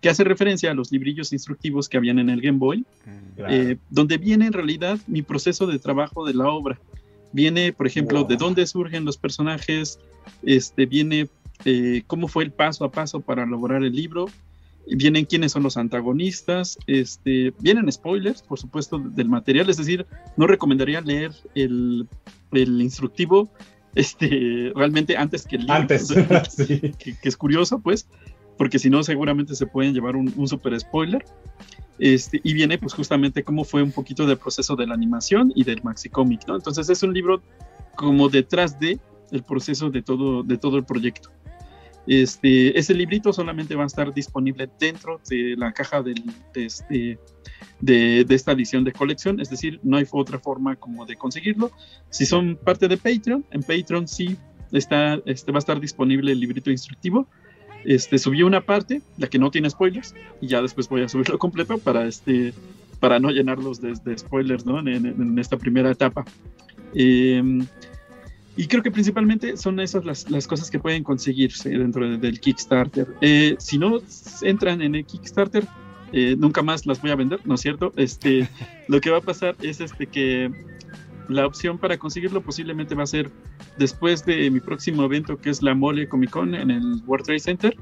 que hace referencia a los librillos instructivos que habían en el Game Boy, mm. donde viene en realidad mi proceso de trabajo de la obra. Viene, por ejemplo, de dónde surgen los personajes, este, viene eh, cómo fue el paso a paso para elaborar el libro, vienen quiénes son los antagonistas, este, vienen spoilers, por supuesto, del material, es decir, no recomendaría leer el, el instructivo este, realmente antes que el libro, antes, *laughs* que, es curioso, pues, porque si no, seguramente se pueden llevar un, un super spoiler. Este, y viene pues justamente cómo fue un poquito del proceso de la animación y del maxi cómic, ¿no? Entonces es un libro como detrás de el proceso de todo, de todo el proyecto. Este, ese librito solamente va a estar disponible dentro de la caja del, de, este, de, esta edición de colección, es decir, no hay otra forma como de conseguirlo. Si son parte de Patreon, en Patreon sí está, este, va a estar disponible el librito instructivo. Este, subí una parte, la que no tiene spoilers, y ya después voy a subirlo *laughs* completo para, este, para no llenarlos de, spoilers ¿no? en, esta primera etapa. Eh, y creo que principalmente son esas las, las cosas que pueden conseguirse dentro del Kickstarter. Eh, si no entran en el Kickstarter, eh, nunca más las voy a vender, ¿no es cierto? Este, *laughs* lo que va a pasar es este que la opción para conseguirlo posiblemente va a ser después de mi próximo evento que es la Mole Comic Con en el World Trade Center.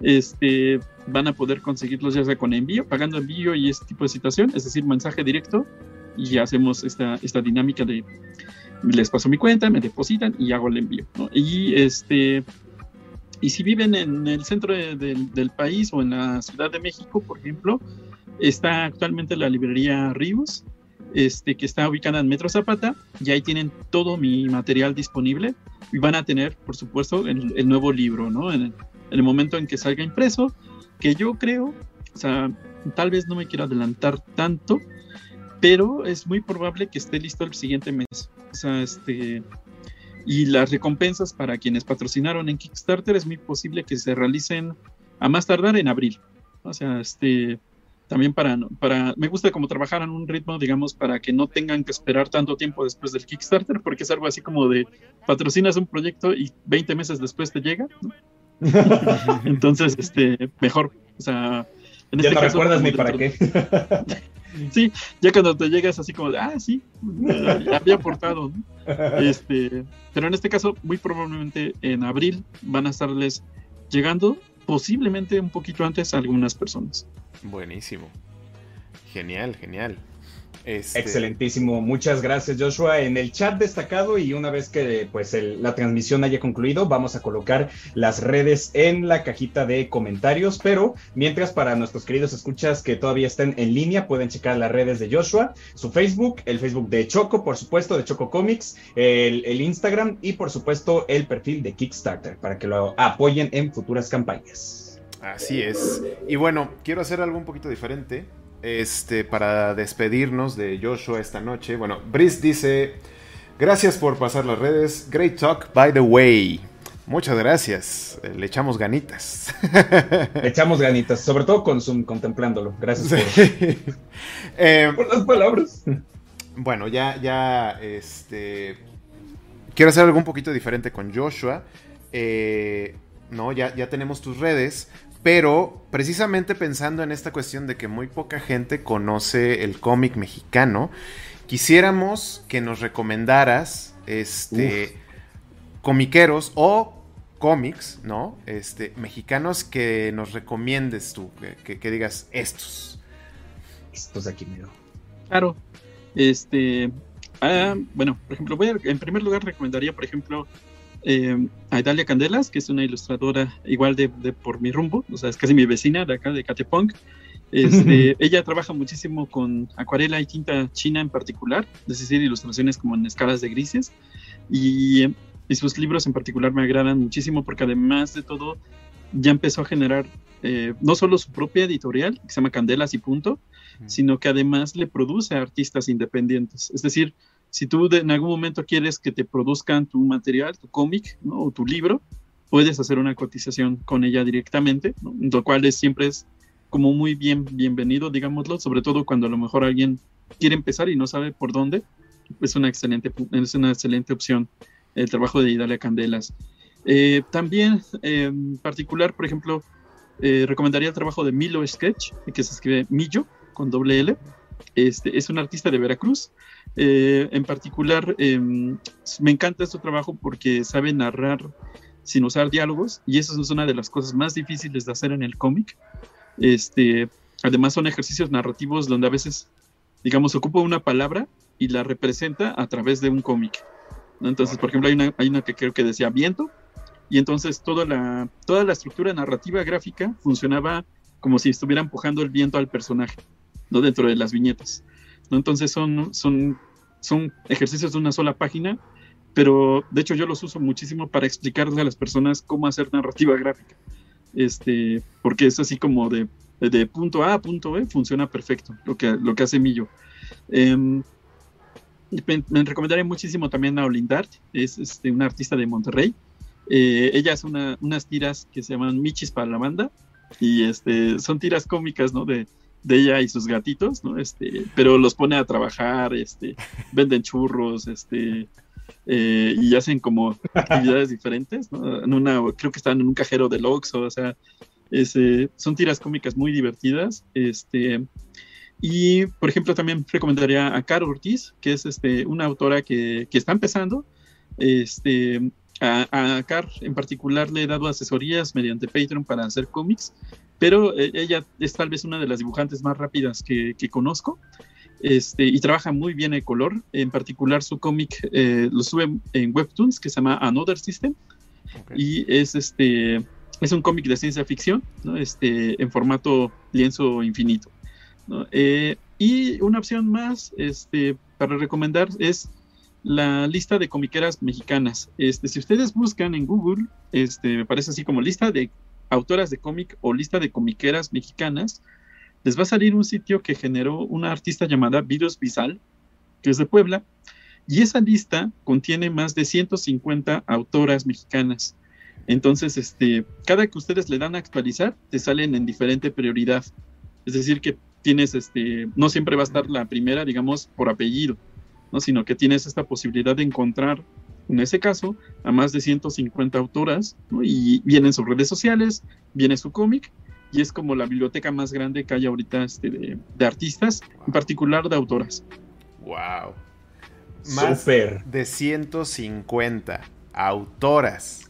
Este, van a poder conseguirlos ya sea con envío, pagando envío y este tipo de situación, es decir, mensaje directo y hacemos esta, esta dinámica de les paso mi cuenta, me depositan y hago el envío. Y este y si viven en el centro del país o en la Ciudad de México, por ejemplo, está actualmente la librería Ríos, este, que está ubicada en Metro Zapata, y ahí tienen todo mi material disponible y van a tener, por supuesto, el, nuevo libro, ¿no? En el, momento en que salga impreso, que yo creo, o sea, tal vez no me quiero adelantar tanto, pero es muy probable que esté listo el siguiente mes. O sea, este, y las recompensas para quienes patrocinaron en Kickstarter es muy posible que se realicen a más tardar en abril. O sea, este, también para, para, me gusta como trabajar en un ritmo, digamos, para que no tengan que esperar tanto tiempo después del Kickstarter, porque es algo así como de patrocinas un proyecto y 20 meses después te llega. *laughs* Entonces, este, mejor, o sea, en ya este no recuerdas ni para qué. *laughs* Sí, ya cuando te llegas así como de, ah, sí, había aportado. Este, pero en este caso, muy probablemente en abril van a estarles llegando, posiblemente un poquito antes a algunas personas. Buenísimo. Genial, genial. Este, Excelentísimo, muchas gracias Joshua. En el chat destacado y una vez que pues la transmisión haya concluido, vamos a colocar las redes en la cajita de comentarios, pero mientras para nuestros queridos escuchas que todavía estén en línea, pueden checar las redes de Joshua, su Facebook, el Facebook de Choco, por supuesto, de Choco Comics, el, el Instagram y por supuesto el perfil de Kickstarter para que lo apoyen en futuras campañas. Así es. Y bueno, quiero hacer algo un poquito diferente este, para despedirnos de Joshua esta noche. Bueno, Brice dice, gracias por pasar las redes. Great talk, by the way. Muchas gracias. Eh, le echamos ganitas. Le echamos ganitas, sobre todo con Zoom, contemplándolo. Gracias *laughs* eh, por, las palabras. Bueno, ya, ya, este... Quiero hacer algo un poquito diferente con Joshua. Eh, no, ya, ya tenemos tus redes, pero precisamente pensando en esta cuestión de que muy poca gente conoce el cómic mexicano, quisiéramos que nos recomendaras este comiqueros o cómics, ¿no? Este, mexicanos que nos recomiendes tú, que, digas estos. Estos de aquí, miro. Claro. Este. Ah, bueno, por ejemplo, voy en primer lugar recomendaría, por ejemplo, eh, a Italia Candelas, que es una ilustradora igual de, por mi rumbo, o sea, es casi mi vecina de acá, de Catepunk. Este, *laughs* ella trabaja muchísimo con acuarela y tinta china en particular, es decir, ilustraciones como en escalas de grises. Y, sus libros en particular me agradan muchísimo porque además de todo ya empezó a generar eh, no solo su propia editorial, que se llama Candelas y Punto, sino que además le produce a artistas independientes. Es decir, si tú en algún momento quieres que te produzcan tu material, tu cómic o tu libro, puedes hacer una cotización con ella directamente, lo cual es, siempre es como muy bien bienvenido, digámoslo, sobre todo cuando a lo mejor alguien quiere empezar y no sabe por dónde, es una excelente, es una excelente opción el trabajo de Idalia Candelas. Eh, también, en particular, por ejemplo, eh, recomendaría el trabajo de Milo Sketch, que se escribe Millo con doble L. Este, es un artista de Veracruz eh, en particular, em, me encanta este trabajo porque sabe narrar sin usar diálogos y eso es una de las cosas más difíciles de hacer en el cómic. Este, además son ejercicios narrativos donde a veces, digamos, ocupa una palabra y la representa a través de un cómic. Entonces, por ejemplo, hay una, que creo que decía viento y entonces toda la estructura narrativa gráfica funcionaba como si estuviera empujando el viento al personaje, ¿no? dentro de las viñetas. Entonces son, son, son ejercicios de una sola página, pero de hecho yo los uso muchísimo para explicarle a las personas cómo hacer narrativa gráfica. Este, porque es así como de, de punto A a punto B, funciona perfecto lo que, lo que hace Millo. Em, me, recomendaría muchísimo también a Olindart, es este, una artista de Monterrey. Eh, ella hace unas tiras que se llaman Michis para la banda y este, son tiras cómicas, ¿no? De, de ella y sus gatitos, ¿no? Este, pero los pone a trabajar, este, venden churros, este, eh, y hacen como actividades diferentes, ¿no? En una, creo que están en un cajero de Oxxo, o sea, son tiras cómicas muy divertidas, este, y por ejemplo también recomendaría a Caro Ortiz, que es este, una autora que, que está empezando, este, a, a, Car en particular le he dado asesorías mediante Patreon para hacer cómics pero eh, ella es tal vez una de las dibujantes más rápidas que, conozco. Este, y trabaja muy bien el color. En particular, su cómic eh, lo sube en Webtoons, que se llama Another System. Y es, este, es un cómic de ciencia ficción, este, en formato lienzo infinito. Eh, y una opción más este, para recomendar es la lista de comiqueras mexicanas. Este, si ustedes buscan en Google, este, me parece así como lista de autoras de cómic o lista de comiqueras mexicanas, les va a salir un sitio que generó una artista llamada Virus Bizal, que es de Puebla, y esa lista contiene más de 150 autoras mexicanas. Entonces, este, cada que ustedes le dan a actualizar, te salen en diferente prioridad. Es decir, que tienes, este, no siempre va a estar la primera, digamos, por apellido, ¿no? sino que tienes esta posibilidad de encontrar en ese caso, a más de 150 autoras, y vienen sus redes sociales, viene su cómic, y es como la biblioteca más grande que hay ahorita este, de, artistas, en particular de autoras. ¡Wow! Más de 150 autoras,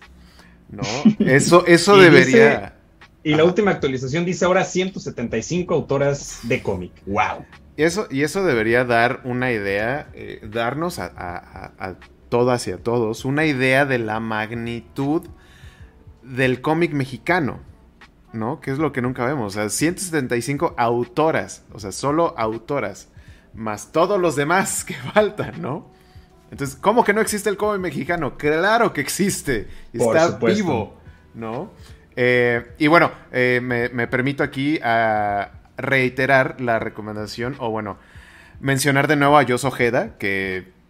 ¿no? Eso, eso *laughs* debería... y la última actualización dice ahora 175 autoras de cómic. ¡Wow! Eso, y eso debería dar una idea, eh, darnos a, a, todas y a todos una idea de la magnitud del cómic mexicano, ¿no? Que es lo que nunca vemos. O sea, 175 autoras, o sea, solo autoras, más todos los demás *laughs* que faltan, ¿no? Entonces, ¿cómo que no existe el cómic mexicano? Claro que existe, está vivo, ¿no? Eh, y bueno, eh, me, me, permito aquí a reiterar la recomendación, o bueno, mencionar de nuevo a Jos Ojeda, que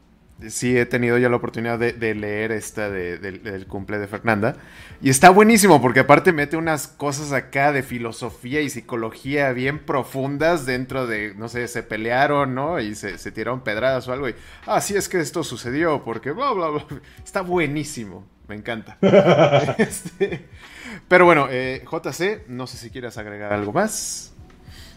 sí he tenido ya la oportunidad de, leer esta del cumple de Fernanda. Y está buenísimo, porque aparte mete unas cosas acá de filosofía y psicología bien profundas dentro de, no sé, se pelearon, ¿no? Y se, tiraron pedradas o algo. Y, ah, sí, es que esto sucedió, porque bla, bla, bla. Está buenísimo, me encanta. *laughs* Este, pero bueno, eh, JC, no sé si quieres agregar algo más.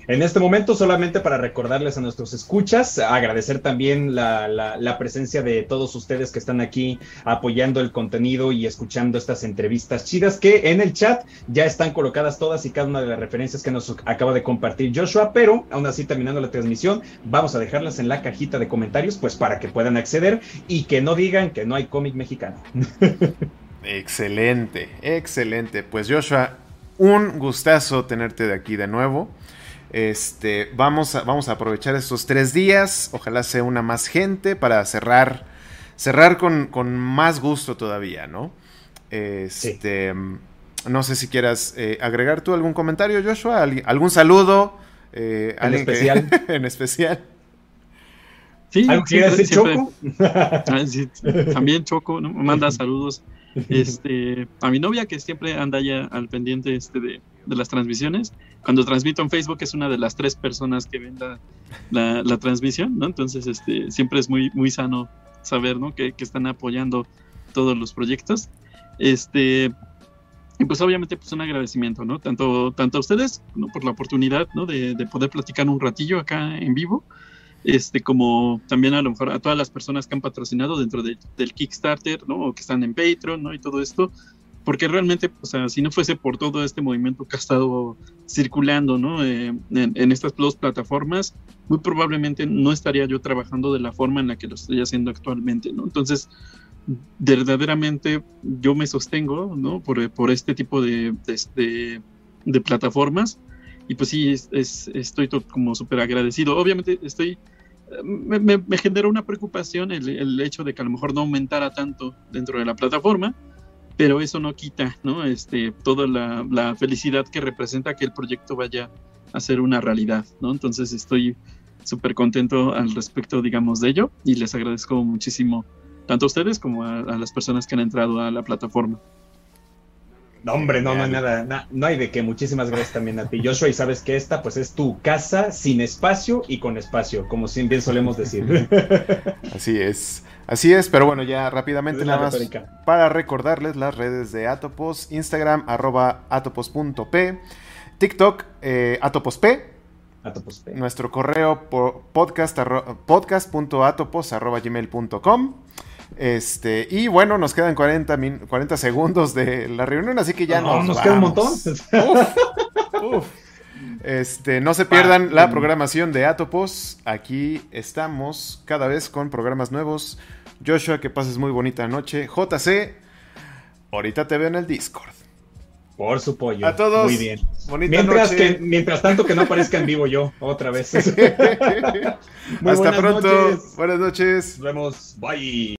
En este momento, solamente para recordarles a nuestros escuchas, agradecer también la, presencia de todos ustedes que están aquí apoyando el contenido y escuchando estas entrevistas chidas que en el chat ya están colocadas todas y cada una de las referencias que nos acaba de compartir Joshua, pero aún así terminando la transmisión, vamos a dejarlas en la cajita de comentarios, pues para que puedan acceder y que no digan que no hay cómic mexicano. *laughs* excelente, excelente. Pues Joshua, un gustazo tenerte de aquí de nuevo. Este, vamos, a, vamos a aprovechar estos tres días. Ojalá sea una más gente para cerrar, cerrar con, más gusto todavía, ¿no? Este, no sé si quieras eh, agregar tú algún comentario, Joshua, algún saludo. Eh, en especial. *laughs* en especial. Sí, ¿Algo decir Choco? *laughs* Ah, también Choco, ¿no? manda *laughs* saludos este, a mi novia que siempre anda ya al pendiente este de, de las transmisiones. Cuando transmito en Facebook es una de las tres personas que ven la, la, transmisión, ¿no? Entonces, este, siempre es muy, muy sano saber, ¿no? Que, que, están apoyando todos los proyectos. Este, y pues obviamente pues un agradecimiento, ¿no? Tanto, tanto a ustedes, ¿no? Por la oportunidad, ¿no? De, de poder platicar un ratillo acá en vivo este, como también a lo mejor a todas las personas que han patrocinado dentro del Kickstarter, ¿no? O que están en Patreon, ¿no? Y todo esto, porque realmente, o sea, si no fuese por todo este movimiento que ha estado circulando, ¿no? Eh, en, estas dos plataformas, muy probablemente no estaría yo trabajando de la forma en la que lo estoy haciendo actualmente, ¿no? Entonces, verdaderamente yo me sostengo, ¿no? Por, por este tipo de, de, de plataformas. Y pues sí, es, estoy como súper agradecido. Obviamente estoy me, me, generó una preocupación el, hecho de que a lo mejor no aumentara tanto dentro de la plataforma, pero eso no quita, ¿no? Este, toda la, felicidad que representa que el proyecto vaya a ser una realidad, ¿no? Entonces estoy súper contento al respecto, digamos, de ello y les agradezco muchísimo tanto a ustedes como a las personas que han entrado a la plataforma. No, hombre, no, no hay nada, no hay de qué. Muchísimas gracias también a ti, Joshua. Y sabes que esta, pues, es tu casa sin espacio y con espacio, como bien solemos decir. *laughs* Así es. Así es, pero bueno, ya rápidamente nada más para recordarles las redes de Atopos, Instagram, arroba atopos.p, TikTok, eh, atoposp, nuestro correo podcast, podcast.atopos, arroba gmail.com. Este, y bueno, nos quedan 40, 40 segundos de la reunión, así que ya no, nos, queda un montón. Este, no se pierdan la programación de Atopos. Aquí estamos cada vez con programas nuevos. Joshua, que pases muy bonita noche. JC, ahorita te veo en el Discord. Por su pollo. A todos. Muy bien. mientras, Que, mientras tanto que no aparezca en vivo yo, otra vez. *laughs* Hasta pronto. Buenas noches. Nos vemos. Bye.